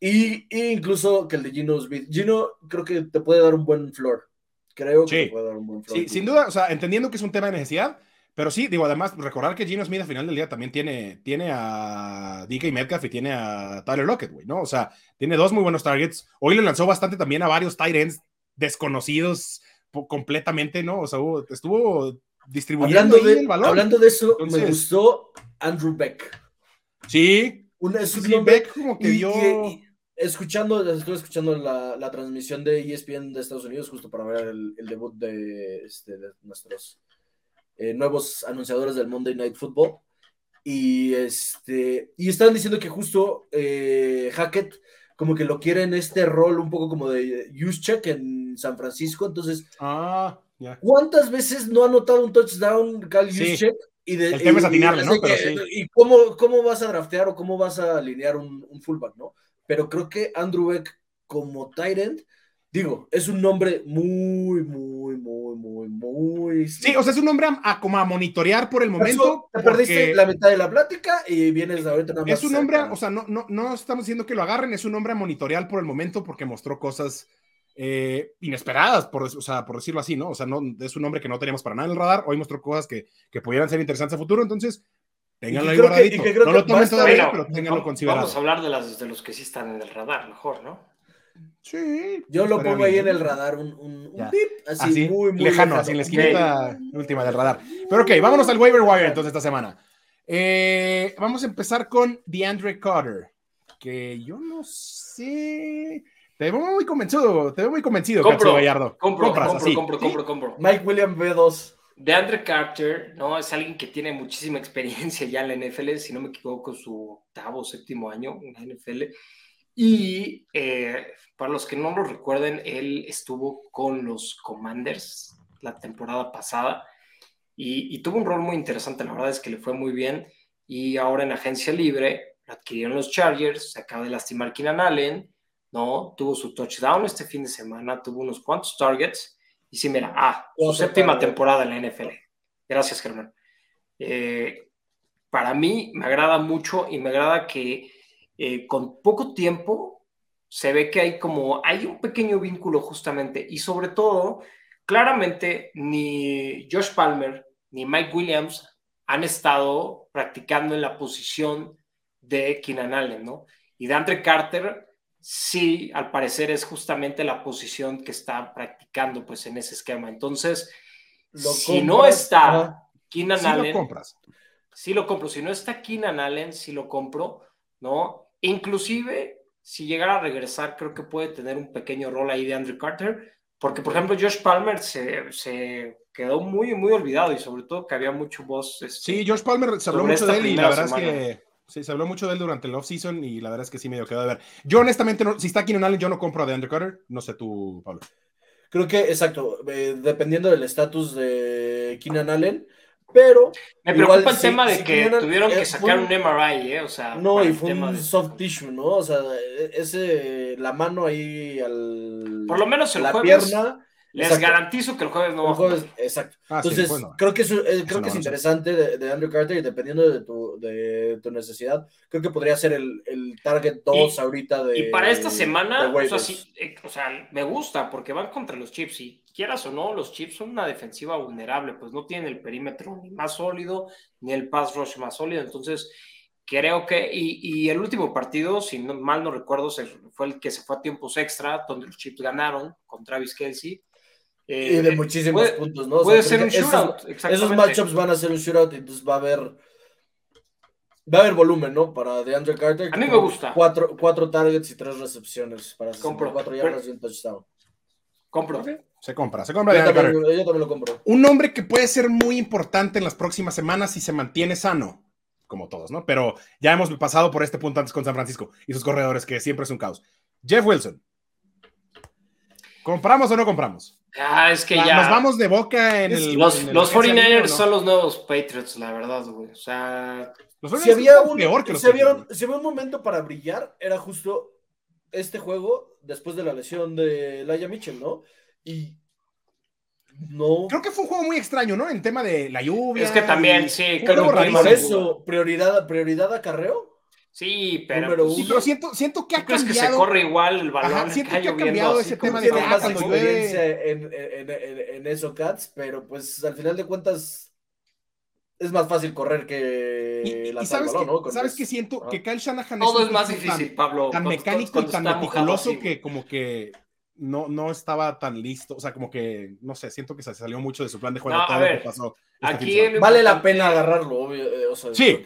S2: y, incluso que el de Gino Smith. Gino creo que te puede dar un buen floor. Creo que puede dar un buen
S1: Sí, sin duda, o sea, entendiendo que es un tema de necesidad, pero sí, digo, además, recordar que Gino Smith al final del día también tiene, tiene a DK Metcalf y tiene a Tyler Lockett, güey, ¿no? O sea, tiene dos muy buenos targets. Hoy le lanzó bastante también a varios tight ends desconocidos completamente, ¿no? O sea, estuvo distribuyendo
S2: hablando de, el balón. Hablando de eso, me gustó Andrew Beck.
S1: Sí.
S2: Un, es Beck como que dio escuchando, estuve escuchando la, transmisión de ESPN de Estados Unidos justo para ver el, debut de, este, nuestros eh, nuevos anunciadores del Monday Night Football. Y, este, y estaban diciendo que justo eh, Hackett como que lo quiere en este rol un poco como de check en San Francisco. Entonces,
S1: ah,
S2: ¿cuántas veces no ha notado un touchdown Cal?
S1: Y de, el tema es atinarle, ¿no?
S2: ¿Y cómo, cómo vas a draftear o cómo vas a alinear un, un fullback, no? Pero creo que Andrew Beck como Tyrant, digo, es un nombre muy, muy, muy, muy, muy...
S1: Sí, o sea, es un nombre a, como a monitorear por el momento.
S2: te perdiste la mitad de la plática y vienes ahorita
S1: nada más. Es un nombre, o sea, no, no, no estamos diciendo que lo agarren, es un nombre a monitorear por el momento porque mostró cosas eh, inesperadas, por, o sea, por decirlo así, ¿no? O sea, no, es un nombre que no teníamos para nada en el radar, hoy mostró cosas que, que pudieran ser interesantes a futuro, entonces Ténganlo ahí guardadito. no lo tomen todavía, pero ténganlo considerado.
S3: Vamos a hablar de, las, de los que sí están en el radar, mejor, ¿no?
S1: Sí.
S2: Yo lo pongo ahí en el radar, un, un, así, muy, muy
S1: lejano, así en la esquinita última del radar. Pero ok, vámonos al waiver wire entonces esta semana. Eh, vamos a empezar con DeAndre Carter, que yo no sé. Te veo muy convencido, te veo muy convencido,
S3: compro, Gallardo. Compro, compro, compro, compro, compro.
S2: Mike William B2
S3: de Andre Carter, ¿no? Es alguien que tiene muchísima [laughs] experiencia ya en la NFL, si no me equivoco, su octavo o séptimo año en la NFL. Y eh, para los que no lo recuerden, él estuvo con los Commanders la temporada pasada y, tuvo un rol muy interesante. La verdad es que le fue muy bien. Y ahora en agencia libre adquirieron los Chargers, se acaba de lastimar Keenan Allen, ¿no? Tuvo su touchdown este fin de semana, tuvo unos cuantos targets y sí, mira, ah, su séptima temporada en la NFL. Gracias, Germán. Eh, para mí me agrada mucho y me agrada que eh, con poco tiempo se ve que hay como, hay un pequeño vínculo justamente y sobre todo, claramente ni Josh Palmer ni Mike Williams han estado practicando en la posición de Keenan Allen, ¿no? Y de Andre Carter sí, al parecer es justamente la posición que está practicando pues en ese esquema. Entonces, si no está Keenan Allen,
S1: lo compras.
S3: Sí lo compro. Si no está Keenan Allen, sí lo compro, ¿no? Inclusive, si llegara a regresar, creo que puede tener un pequeño rol ahí de Andrew Carter, porque por ejemplo Josh Palmer se, quedó muy, muy olvidado y sobre todo que había mucho voz.
S1: Este, sí, Josh Palmer se habló mucho de él y la verdad es que Sí, se habló mucho de él durante el off-season y la verdad es que sí me dio quedó de ver. Yo honestamente, no, si está Keenan Allen, yo no compro a DeAndre Carter. No sé tú, Pablo.
S2: Creo que, exacto, eh, dependiendo del estatus de Keenan Allen, pero...
S3: Me preocupa el tema de que tuvieron que sacar un, MRI, ¿eh? O sea...
S2: No, y fue un soft tissue, ¿no? O sea, e, ese, la mano ahí al...
S3: Por lo menos el la pierna les garantizo que el jueves no va a jugar.
S2: Exacto. Ah, Entonces, creo que, es, eh, creo que es interesante de, Andrew Carter y dependiendo de tu, de tu necesidad, creo que podría ser el, el target 2 ahorita de.
S3: Y para esta semana, o sea, sí, eh, o sea, me gusta porque van contra los Chips y quieras o no, los Chips son una defensiva vulnerable, pues no tienen el perímetro ni más sólido ni el pass rush más sólido. Entonces, creo que. Y, y el último partido, si no, mal no recuerdo, fue el que se fue a tiempos extra, donde los Chips ganaron con Travis Kelsey
S2: y de muchísimos puntos, ¿no?
S3: puede ser un shootout,
S2: esos, esos matchups van a ser un shootout, entonces va a haber Va a haber volumen, ¿no? Para DeAndre Carter.
S3: A mí me gusta.
S2: Cuatro, cuatro targets y tres recepciones para cuatro yardas y un touchdown.
S3: Compro.
S1: Se compra, se compra.
S2: Yo también, yo también, lo compro.
S1: Un hombre que puede ser muy importante en las próximas semanas si se mantiene sano, como todos, ¿no? Pero ya hemos pasado por este punto antes con San Francisco y sus corredores, que siempre es un caos. Jeff Wilson. ¿Compramos o no compramos?
S3: Ah, es que ya.
S1: Nos vamos de boca en el.
S3: Los, los 49ers son los nuevos Patriots, la verdad, güey. O sea.
S2: si había, un, peor que los si, había, si había un momento para brillar, era justo este juego después de la lesión de Laia Mitchell, ¿no? Y no.
S1: Creo que fue un juego muy extraño, ¿no? En tema de la lluvia.
S3: Es que también, sí,
S2: creo que por eso, prioridad, prioridad acarreo.
S3: Sí, pero,
S1: sí, pero siento, siento que ha cambiado.
S3: que se corre igual el balón? Ajá,
S1: siento que ha cambiado ese tema de
S2: que más experiencia en, en, en, en, eso, Cats, pero pues al final de cuentas es más fácil correr que
S1: la sabes balón, ¿no? ¿Sabes que siento? Que Kyle Shanahan
S3: Todo es, más difícil, Pablo.
S1: Tan mecánico y tan meticuloso que como que no, no estaba tan listo. O sea, como que, no sé, siento que se salió mucho de su plan de juego.
S3: todo lo que pasó aquí
S2: vale la pena agarrarlo, obvio. Eh, o sea,
S1: sí,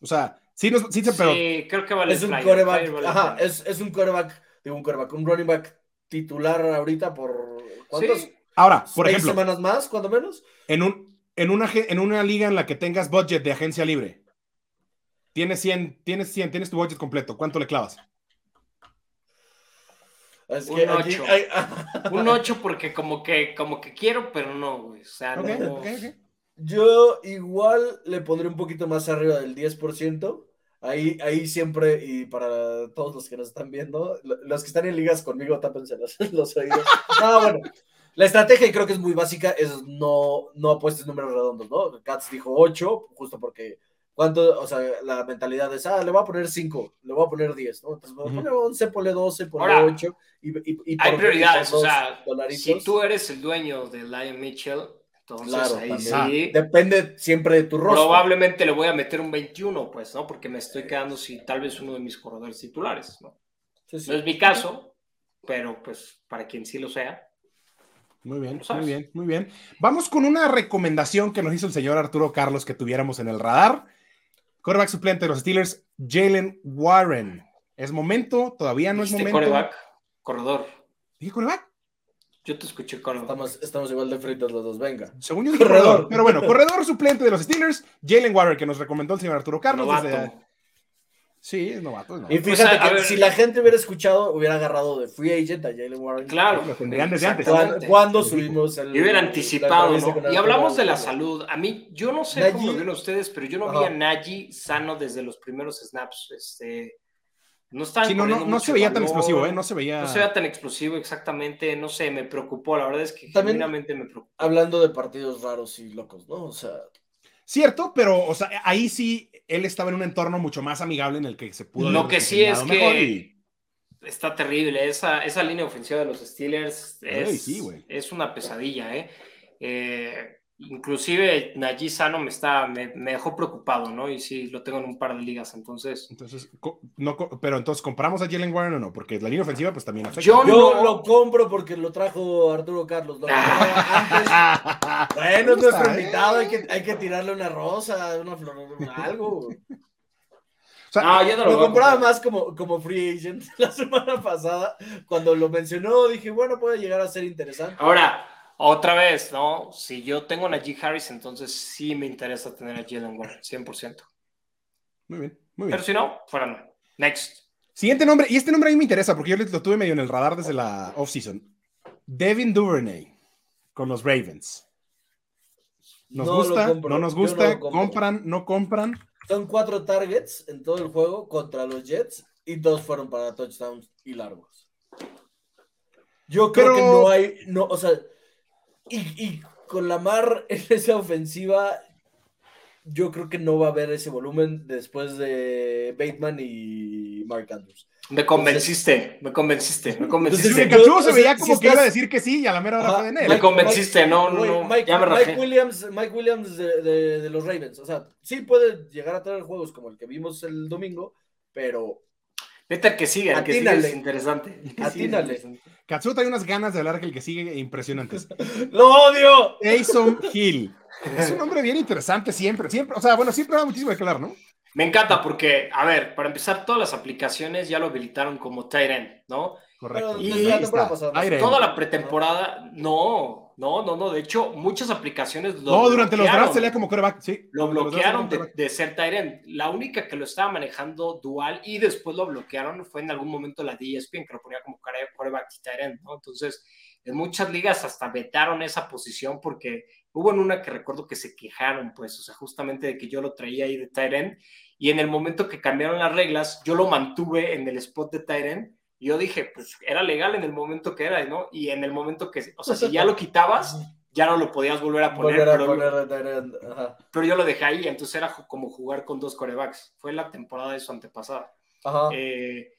S1: o sea Sí, no, sí, pero...
S3: sí, creo que vale
S2: es un coreback, ajá, es, es, un coreback, digo un coreback, un running back titular ahorita por ¿cuántos?
S1: Ahora, por ejemplo,
S2: semanas más, cuando menos.
S1: En un en una en una liga en la que tengas budget de agencia libre. Tienes 100, tienes 100, tienes tu budget completo, ¿cuánto le clavas?
S3: un 8. un 8 porque como que como que quiero, pero no, güey. O sea, no.
S2: Yo igual le pondré un poquito más arriba del 10%. Ahí, ahí siempre, y para todos los que nos están viendo, los que están en ligas conmigo, tápense los, [laughs] los oídos. Ah, bueno. La estrategia, y creo que es muy básica, es no, no apuestes números redondos, ¿no? Katz dijo 8, justo porque, ¿cuánto? O sea, la mentalidad es, ah, le voy a poner 5, le voy a poner 10, ¿no? Entonces, voy a poner 11, ponle 12, ponle 8. Y, y, y
S3: hay prioridades, o sea, si tú eres el dueño de Lion Mitchell, entonces, ahí sí.
S2: Depende siempre de tu rostro.
S3: Probablemente le voy a meter un 21, pues, ¿no? Porque me estoy quedando si tal vez uno de mis corredores titulares, ¿no? No es mi caso, pero pues para quien sí lo sea.
S1: Muy bien, muy bien, muy bien. Vamos con una recomendación que nos hizo el señor Arturo Carlos que tuviéramos en el radar. Coreback suplente de los Steelers, Jalen Warren. ¿Es momento? ¿Todavía no es momento?
S3: Coreback, corredor.
S1: ¿Dije coreback?
S3: Yo te escuché,
S2: Carlos. Estamos, estamos igual de fritos los dos, venga.
S1: Según yo dije corredor. Pero bueno, corredor suplente de los Steelers, Jalen Warren, que nos recomendó el señor Arturo Carlos. Sí, es novato.
S2: Y fíjate que si la gente hubiera escuchado, hubiera agarrado de free agent a Jalen Warren.
S3: Claro.
S1: Lo tendrían desde antes.
S2: ¿Cuándo, subimos
S3: el. Y hubiera anticipado, ¿no? Y hablamos de la salud. A mí, yo no sé cómo lo ven ustedes, pero yo no vi a Nagy sano desde los primeros snaps. Este no,
S1: no, se veía tan explosivo, ¿eh? No se veía.
S3: No se veía tan explosivo, exactamente. No sé, me preocupó. La verdad es que También, genuinamente me preocupó.
S2: Hablando de partidos raros y locos, ¿no? O sea.
S1: Cierto, pero, o sea, ahí sí él estaba en un entorno mucho más amigable en el que se pudo.
S3: Lo que sí es que está terrible. Esa, esa línea ofensiva de los Steelers es, es una pesadilla, ¿eh? eh inclusive Najee Sano me está me, dejó preocupado, ¿no? Y sí, lo tengo en un par de ligas, entonces.
S1: Entonces, no, pero entonces, ¿compramos a Jalen Warren o no? Porque la línea ofensiva, pues también afecta.
S2: Yo, no... lo compro porque lo trajo Arturo Carlos. [laughs] bueno, es nuestro invitado, hay que, hay que tirarle una rosa, una flor, algo. [laughs] O sea, no, lo, compraba más como, como free agent [laughs] la semana pasada. Cuando lo mencionó, dije, bueno, puede llegar a ser interesante.
S3: Ahora, otra vez, ¿no? Si yo tengo a Najee Harris, entonces sí me interesa tener a Jalen Warren, 100%.
S1: Muy bien, muy bien.
S3: Pero si no, fuera no. Next.
S1: Siguiente nombre, y este nombre a mí me interesa porque yo lo tuve medio en el radar desde la offseason. Devin Duvernay con los Ravens. ¿Nos gusta? ¿No nos gusta? ¿Compran? ¿No compran?
S2: Son cuatro targets en todo el juego contra los Jets y dos fueron para touchdowns y largos. Yo creo que no hay, no, o sea, y, con la Mar [laughs] en esa ofensiva, yo creo que no va a haber ese volumen después de Bateman y Mark Andrews.
S3: Me convenciste, me convenciste, me convenciste.
S1: se veía como que iba a decir que sí y a la mera hora fue de
S3: Me convenciste, no, no,
S2: Mike, ya me Mike Williams, Mike Williams de, de, los Ravens, o sea, sí puede llegar a tener juegos como el que vimos el domingo, pero
S3: Vete al que sigue, el que sigue es interesante.
S2: Atínale.
S1: Katsuo trae unas ganas de hablar que el que sigue impresionantes. [laughs]
S2: ¡Lo odio!
S1: Jason [laughs] Hill. Es un hombre bien interesante siempre, siempre. O sea, bueno, siempre da muchísimo de hablar, ¿no?
S3: Me encanta porque, a ver, para empezar, todas las aplicaciones ya lo habilitaron como Tyrant, ¿no?
S1: Correcto.
S3: Y toda la pretemporada, no, no, no, no. De hecho, muchas aplicaciones
S1: lo No, durante los drafts se como coreback, sí.
S3: Lo bloquearon de, ser Tyrant. La única que lo estaba manejando dual y después lo bloquearon fue en algún momento la DSP, que lo ponía como coreback y Tyrant, ¿no? Entonces, en muchas ligas hasta vetaron esa posición porque hubo en una que recuerdo que se quejaron, pues, o sea, justamente de que yo lo traía ahí de Tyrant y en el momento que cambiaron las reglas, yo lo mantuve en el spot de Tyrant y yo dije, pues era legal en el momento que era, ¿no? Y en el momento que, o sea, si ya [laughs] lo quitabas, ya no lo podías volver a poner. pero, yo lo dejé ahí, entonces era como jugar con dos corebacks. Fue la temporada de su antepasada. Eh,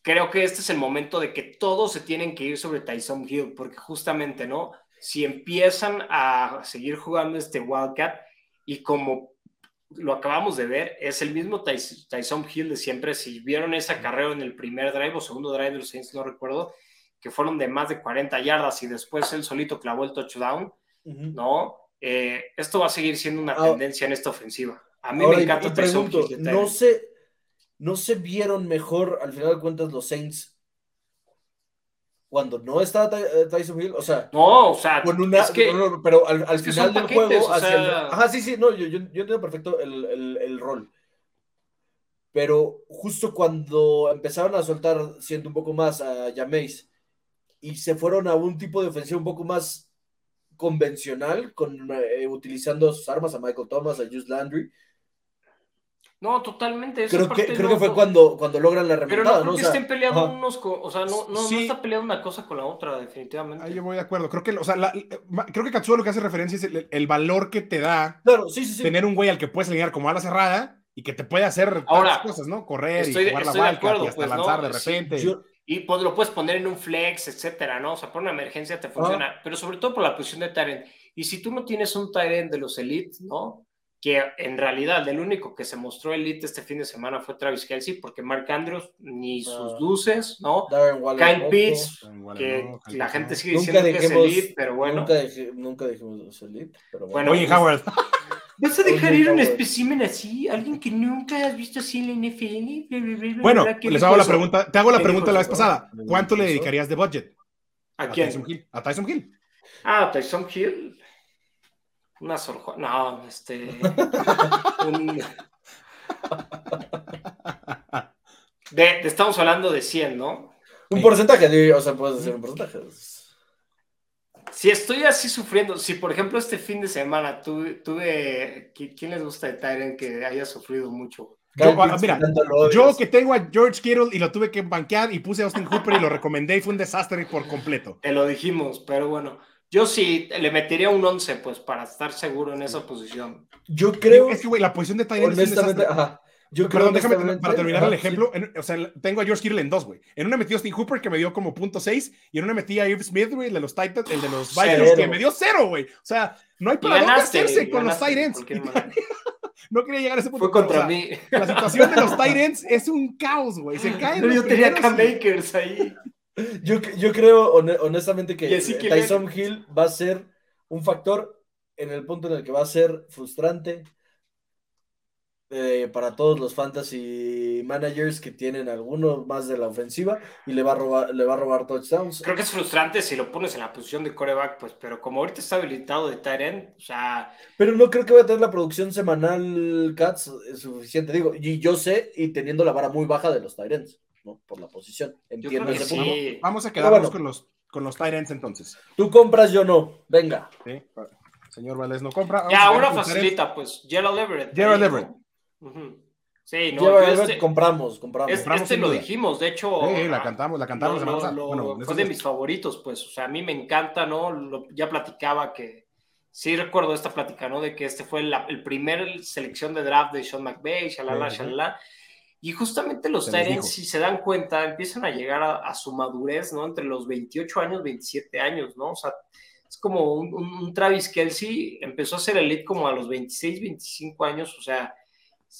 S3: creo que este es el momento de que todos se tienen que ir sobre Tyson Hill, porque justamente, ¿no? Si empiezan a seguir jugando este Wildcat y como lo acabamos de ver, es el mismo Tyson Hill de siempre. Si vieron esa carrera en el primer drive o segundo drive de los Saints, no recuerdo, que fueron de más de 40 yardas y después él solito clavó el touchdown, ¿no? Eh, esto va a seguir siendo una ah. tendencia en esta ofensiva. A mí me encanta
S2: Tyson Hill. no se, no se vieron mejor, al final de cuentas, los Saints cuando no estaba eh, Tyson Hill, o sea,
S3: no, o sea,
S2: es que, pero al, final del juego, ajá, sí, sí, no, yo, yo, entiendo perfecto el, el, el, rol. Pero justo cuando empezaron a soltar, siendo un poco más a Jameis y se fueron a un tipo de ofensiva un poco más convencional, con, eh, utilizando sus armas a Michael Thomas, a Juice Landry,
S3: no, totalmente.
S2: creo que, creo que fue cuando, cuando logran la
S3: remontada. Pero no, creo que estén peleando unos, o sea, no, no, no, está peleando una cosa con la otra, definitivamente.
S1: Ahí yo voy de acuerdo. Creo que, o sea, creo que Katsuo lo que hace referencia es el, valor que te da
S2: claro, sí, sí,
S1: tener un güey al que puedes alinear como ala cerrada y que te puede hacer Ahora, cosas, ¿no? Correr y jugar la
S3: acuerdo, y
S1: hasta pues, lanzar de repente.
S3: y pues, lo puedes poner en un flex, etcétera, ¿no? O sea, por una emergencia te funciona, pero sobre todo por la posición de Tyrant. Y si tú no tienes un Tyrant de los Elite, ¿no? Que en realidad el único que se mostró elite este fin de semana fue Travis Kelsey, porque Mark Andrews ni sus ah. luces, ¿no? Kyle Pitts, que la gente sigue diciendo que es elite, pero bueno.
S2: Nunca, nunca dijimos elite, pero
S1: bueno. Oye, Howard.
S3: ¿Vas a dejar ir un espécimen así? ¿Alguien que nunca has visto así en la NFL?
S1: Bueno, les hago la pregunta, te hago la pregunta la vez pasada. ¿Cuánto le dedicarías de budget?
S3: ¿A, quién?
S1: Tyson Hill. ¿A Tyson Hill?
S3: Ah, Tyson Hill. Una sorja. No, este. [laughs] de, estamos hablando de 100, ¿no?
S2: Un porcentaje, o sea, puedes decir un porcentaje.
S3: Si estoy así sufriendo, si por ejemplo este fin de semana tuve, tuve ¿quién les gusta de Tyren que haya sufrido mucho?
S1: Yo, ah, mira, yo que tengo a George Kittle y lo tuve que banquear y puse a Austin Hooper y lo recomendé y fue un desastre por completo.
S3: Te lo dijimos, pero bueno. Yo sí le metería un 11, pues, para estar seguro en esa posición.
S2: Yo creo.
S1: Es que, güey, la posición de Tyler
S2: Honestamente, ajá.
S1: Yo Perdón, déjame para terminar el ejemplo. o sea, tengo a George Kittle en dos, güey. En una metí a Austin Hooper que me dio como punto seis y en una metí a Irv Smith, güey, el de los Titans, el de los Vikings, que me dio cero, güey. O sea, no hay para dónde hacerse con los Titans. [laughs] [laughs] no quería llegar a ese punto.
S3: Fue contra mí.
S1: La situación de los Titans es un caos, güey. Se [laughs] caen.
S3: Pero yo tenía Cam Makers ahí.
S2: Yo, yo creo honestamente que Tyson Hill va a ser un factor en el punto en el que va a ser frustrante eh, para todos los fantasy managers que tienen alguno más de la ofensiva y le va a robar, le va a robar touchdowns.
S3: Creo que es frustrante si lo pones en la posición de coreback, pues, pero como ahorita está habilitado de tight o sea.
S2: Pero no creo que va a tener la producción semanal Cats suficiente, digo, y yo sé, y teniendo la vara muy baja de los tight ¿no? Por la posición. Entiendo ese
S1: Vamos a quedarnos con los con los Tyrants entonces.
S2: Tú compras, yo no. Venga.
S1: Sí. Señor Valdés no compra.
S3: ya, una facilita, pues. Gerald Everett.
S1: Gerald Everett.
S3: Sí, no,
S2: este, compramos, compramos.
S3: Este, lo dijimos, de hecho.
S1: Sí, la cantamos, la cantamos.
S3: bueno, fue de mis favoritos, pues. O sea, a mí me encanta, ¿no? ya platicaba que. Sí, recuerdo esta plática, ¿no? De que este fue el primer selección de draft de Sean McVay, shalala, shalala. Y justamente los Tyrants, si se dan cuenta, empiezan a llegar a, su madurez, ¿no? Entre los 28 años, 27 años, ¿no? O sea, es como un, Travis Kelsey, empezó a ser elite como a los 26, 25 años, o sea,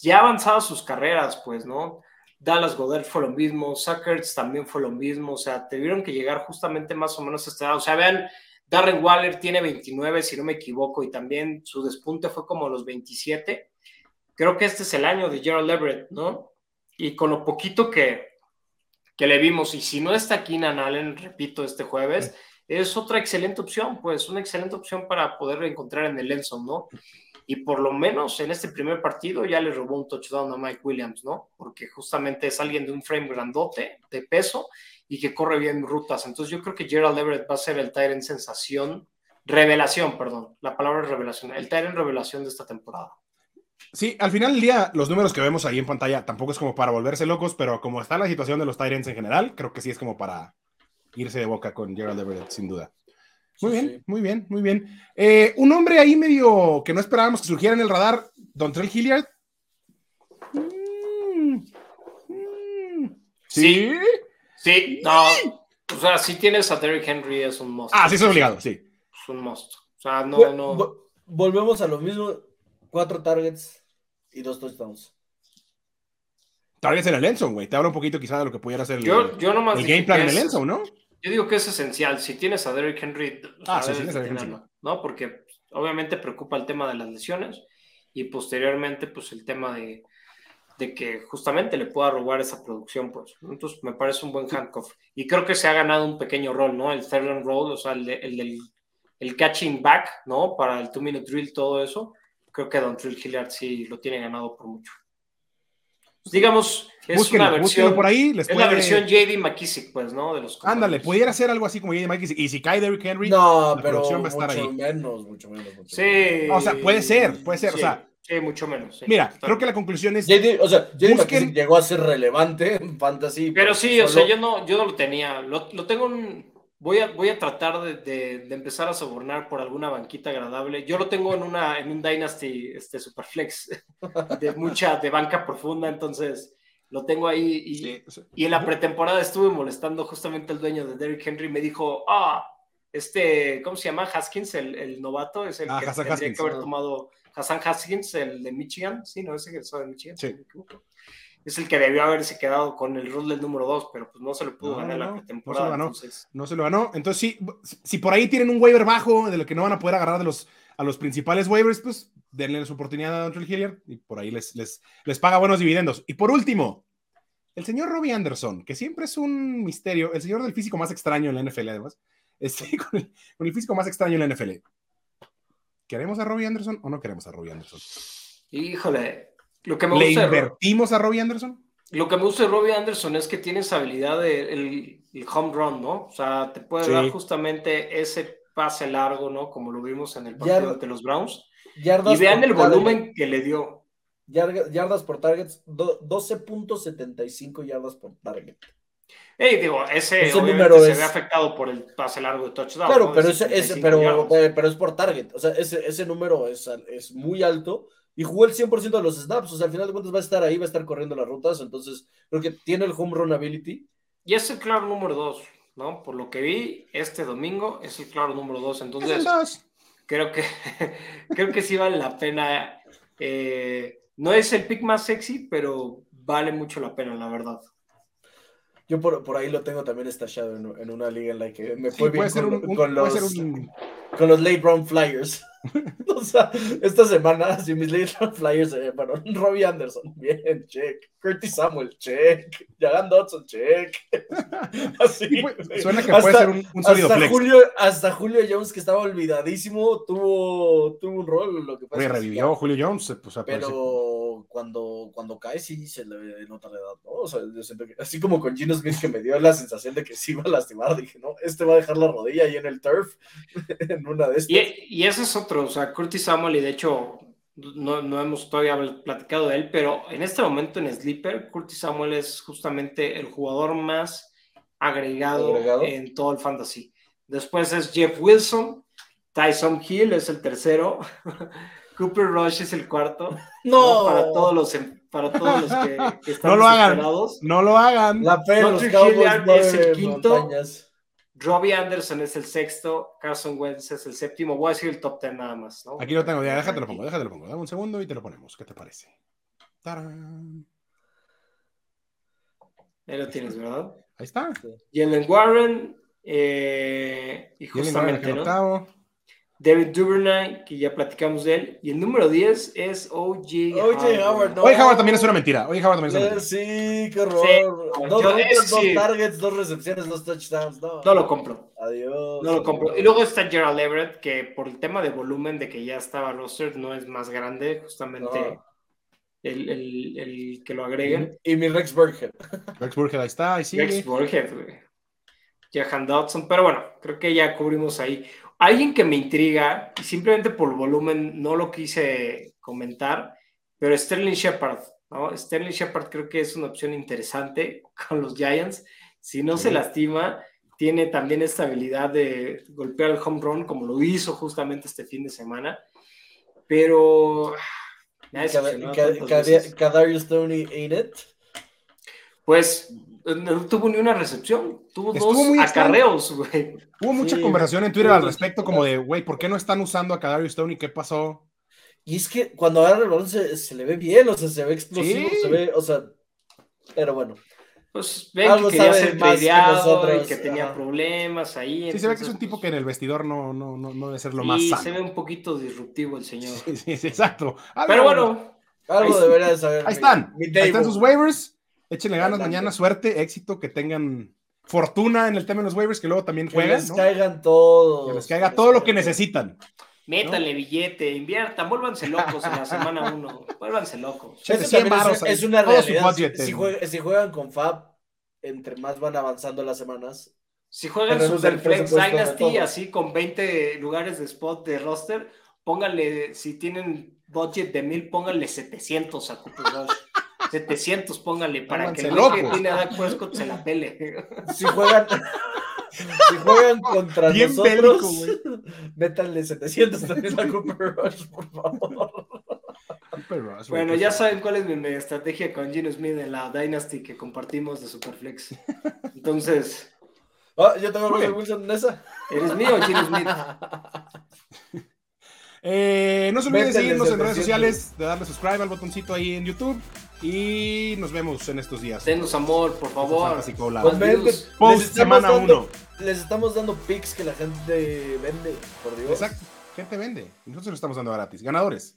S3: ya avanzadas sus carreras, pues, ¿no? Dallas Goddard fue lo mismo, Suckers también fue lo mismo, o sea, tuvieron que llegar justamente más o menos a esta edad. O sea, vean, Darren Waller tiene 29, si no me equivoco, y también su despunte fue como los 27. Creo que este es el año de Gerald Everett, ¿no? Y con lo poquito que, que le vimos, y si no está Keenan Allen, repito, este jueves, es otra excelente opción, pues una excelente opción para poder encontrar en el Enson, ¿no? Y por lo menos en este primer partido ya le robó un touchdown a Mike Williams, ¿no? Porque justamente es alguien de un frame grandote, de peso, y que corre bien rutas. Entonces yo creo que Gerald Everett va a ser el Tyrant sensación, revelación, perdón, la palabra revelación, el Tyrant revelación de esta temporada.
S1: Sí, al final del día, los números que vemos ahí en pantalla tampoco es como para volverse locos, pero como está la situación de los Tyrants en general, creo que sí es como para irse de boca con Gerald Everett, sin duda. Muy bien, muy bien, muy bien. Eh, un hombre ahí medio que no esperábamos que surgiera en el radar, Don Trell Hilliard. Mm,
S3: mm. ¿Sí? Sí, no. O sea, si tienes a Derrick Henry, es un monstruo.
S1: Ah, sí, es obligado, sí.
S3: Es un monstruo. O sea, no, no.
S2: Volvemos a lo mismo: cuatro targets y dos touchdowns.
S1: Targets en el Enzo, güey. Te habla un poquito quizá de lo que pudiera ser el,
S3: yo, yo nomás
S1: el game plan en el Enzo, ¿no?
S3: Yo digo que es esencial. Si tienes a Derrick Henry, ah, sí, sí, ¿no? Porque obviamente preocupa el tema de las lesiones y posteriormente, pues el tema de, de que justamente le pueda robar esa producción, pues. Entonces me parece un buen handcuff. Y creo que se ha ganado un pequeño rol, ¿no? El third and roll, o sea, el, del el catching back, ¿no? Para el two-minute drill, todo eso. Creo que Don Trill Hilliard sí lo tiene ganado por mucho digamos, es una versión.
S1: por ahí,
S3: es la versión JD McKissick, pues, ¿no? De los
S1: Ándale, pudiera ser algo así como JD McKissick. Y si cae Derrick Henry,
S2: no, la pero producción va a estar mucho Menos, mucho menos,
S3: sí.
S1: O sea, puede ser, puede ser.
S3: Sí,
S1: o sea,
S3: sí, mucho menos.
S1: mira, creo que la conclusión es.
S2: JD, o sea, JD llegó a ser relevante en fantasy.
S3: Pero sí, o sea, yo no, yo no lo tenía. Lo, lo tengo en Voy a, voy a tratar de, de, empezar a sobornar por alguna banquita agradable. Yo lo tengo en, una, en un Dynasty este, Superflex [laughs] de mucha, de banca profunda, entonces lo tengo ahí. Y, y en la pretemporada estuve molestando justamente al dueño de Derrick Henry. Me dijo, ah, este, ¿cómo se llama? Haskins, el, el novato, es el ah, que tendría que haber tomado Hassan Haskins, el de Michigan. Sí, no, ese que es de Michigan. Sí es el que debió haberse quedado con el rol del número 2, pero pues no se lo pudo ganar la pretemporada.
S1: No se lo ganó. No se lo ganó. Entonces, sí, si por ahí tienen un waiver bajo de lo que no van a poder agarrar de los, a los principales waivers, pues denle su oportunidad a Don Hilliard y por ahí les, les, les paga buenos dividendos. Y por último, el señor Robbie Anderson, que siempre es un misterio, el señor del físico más extraño en la NFL, además, [laughs] este, con, el, con el físico más extraño en la NFL. ¿Queremos a Robbie Anderson o no queremos a Robbie Anderson?
S3: Híjole, lo que
S1: me ¿Le invertimos a Robbie Anderson?
S3: Lo que me gusta de Robbie Anderson es que tiene esa habilidad de el, home run, ¿no? O sea, te puede dar justamente ese pase largo, ¿no? Como lo vimos en el partido de los Browns. y vean el volumen que le dio.
S2: Yardas por targets, 12.75 yardas por target.
S3: Hey, digo, ese, número se ve afectado por el pase largo de touchdown.
S2: Claro, pero, ese, pero, pero, es por target. O sea, ese, ese número es, es muy alto y jugó el 100% de los snaps. O sea, al final de cuentas va a estar ahí, va a estar corriendo las rutas. Entonces, creo que tiene el home run ability.
S3: Y es el claro número dos, ¿no? Por lo que vi este domingo, es el claro número dos. Entonces, creo que, [laughs] creo que sí vale la pena. Eh, no es el pick más sexy, pero vale mucho la pena, la verdad.
S2: Yo por, por ahí lo tengo también estachado en, en, una liga en la que me fue bien con, los, con los late round flyers. [laughs] o sea, esta semana, [laughs] si mis late round flyers se llamaron [laughs] Robbie Anderson, bien, check. Curtis Samuel, check. Jagan Dodson, check. Así.
S1: Suena que puede ser un, un sólido
S2: hasta
S1: flex.
S2: Julio, hasta Julio Jones, que estaba olvidadísimo, tuvo, tuvo un rol. Lo que
S1: pasa revivió Julio Jones. Pues,
S2: pero cuando, cuando cae, sí se le nota la edad, ¿no? O sea, yo siento que, así como con Gino Smith, que me dio la sensación de que sí iba a lastimar, dije, no, este va a dejar la rodilla ahí en el turf, en una de estas.
S3: Y, y ese es otro, o sea, Curtis Samuel, y de hecho, no, no, hemos todavía platicado de él, pero en este momento en Sleeper, Curtis Samuel es justamente el jugador más agregado, en todo el fantasy. Después es Jeff Wilson, Tyson Hill es el tercero, [laughs] Cooper Rush es el cuarto.
S2: No,
S3: para todos los para todos los que, están [laughs]
S1: no lo hagan, no lo hagan.
S2: La fe, los es el quinto.
S3: Robbie Anderson es el sexto, Carson Wentz es el séptimo. Voy a decir el top ten nada más. ¿no?
S1: Aquí lo tengo, ya, déjate lo pongo, déjate lo pongo. Dame un segundo y te lo ponemos. ¿Qué te parece? ¡Tarán!
S3: Ahí lo tienes, ¿verdad?
S1: Ahí está.
S3: Jalen Warren, eh, y justamente, ¿no? David Duvernay, que ya platicamos de él. Y el número 10 es O.J.
S2: Howard.
S1: No. Howard también es una mentira. O.J. Howard también es una mentira.
S2: Sí, qué horror. dos, dos targets, dos recepciones, dos touchdowns. No.
S3: no lo compro.
S2: Adiós.
S3: No lo compro. Y luego está Gerald Everett, que por el tema de volumen de que ya estaba roster, no es más grande, justamente. El, el, el, que lo agreguen.
S2: Y, mi Rex Burkhead. [laughs]
S1: Rex Burkhead, ahí está, ahí sí.
S3: Rex Burkhead, güey. Jahan Dodson, pero bueno, creo que ya cubrimos ahí. Alguien que me intriga, y simplemente por volumen no lo quise comentar, pero Sterling Shepard, ¿no? Sterling Shepard creo que es una opción interesante [laughs] con los Giants. Si no se lastima, tiene también esta habilidad de golpear el home run, como lo hizo justamente este fin de semana. Pero.
S2: Kadarius Stoney ain't it?
S3: Pues no tuvo ni una recepción, tuvo dos acarreos, güey.
S1: Hubo mucha conversación en Twitter al respecto, como de, güey, ¿por qué no están usando a Kadarius Stoney? ¿Qué pasó?
S2: Y es que cuando agarra el balón se, le ve bien, o sea, se ve explosivo, se ve, o sea, pero bueno.
S3: Pues ven que quería ser peleado y que tenía problemas ahí.
S1: Sí, se ve que es un tipo que en el vestidor no, no, no, no debe ser lo más sano.
S3: se ve un poquito disruptivo el señor.
S1: Sí, sí, exacto.
S3: pero bueno.
S2: Algo debería de saber.
S1: Ahí están. ahí están sus waivers. Échenle ganas mañana, suerte, éxito, que tengan fortuna en el tema de los waivers, que luego también juegan.
S2: Que les caigan todos.
S1: Que les caiga todo lo que necesitan.
S3: Métanle billete, inviertan, vuélvanse locos en la semana 1. Vuélvanse locos.
S2: es, una realidad. Si, juegan, con Fab, entre más van avanzando las semanas.
S3: Si juegan Superflex Dynasty, así con 20 lugares de spot de roster, pónganle, si tienen budget de 1000, pónganle 700 a Cooper Rush. 700, póngale, para que el que tiene a Dak Prescott se la pele.
S2: Si juegan, si juegan contra nosotros, métanle 700 también a Cooper Rush, por favor.
S3: bueno, ya saben cuál es mi estrategia con Gino Smith en la Dynasty que compartimos de Superflex. Entonces.
S2: Ah, yo tengo a Russell Wilson en esa.
S3: ¿Eres mío, Gino Smith?
S1: Eh, no se olviden de seguirnos en redes sociales, de darle subscribe al botoncito ahí en YouTube. Y nos vemos en estos días.
S3: Denos amor, por favor.
S1: Post semana 1.
S2: Les estamos dando pics que la gente vende, por Dios.
S1: Exacto, gente vende. Y nosotros lo estamos dando gratis. Ganadores.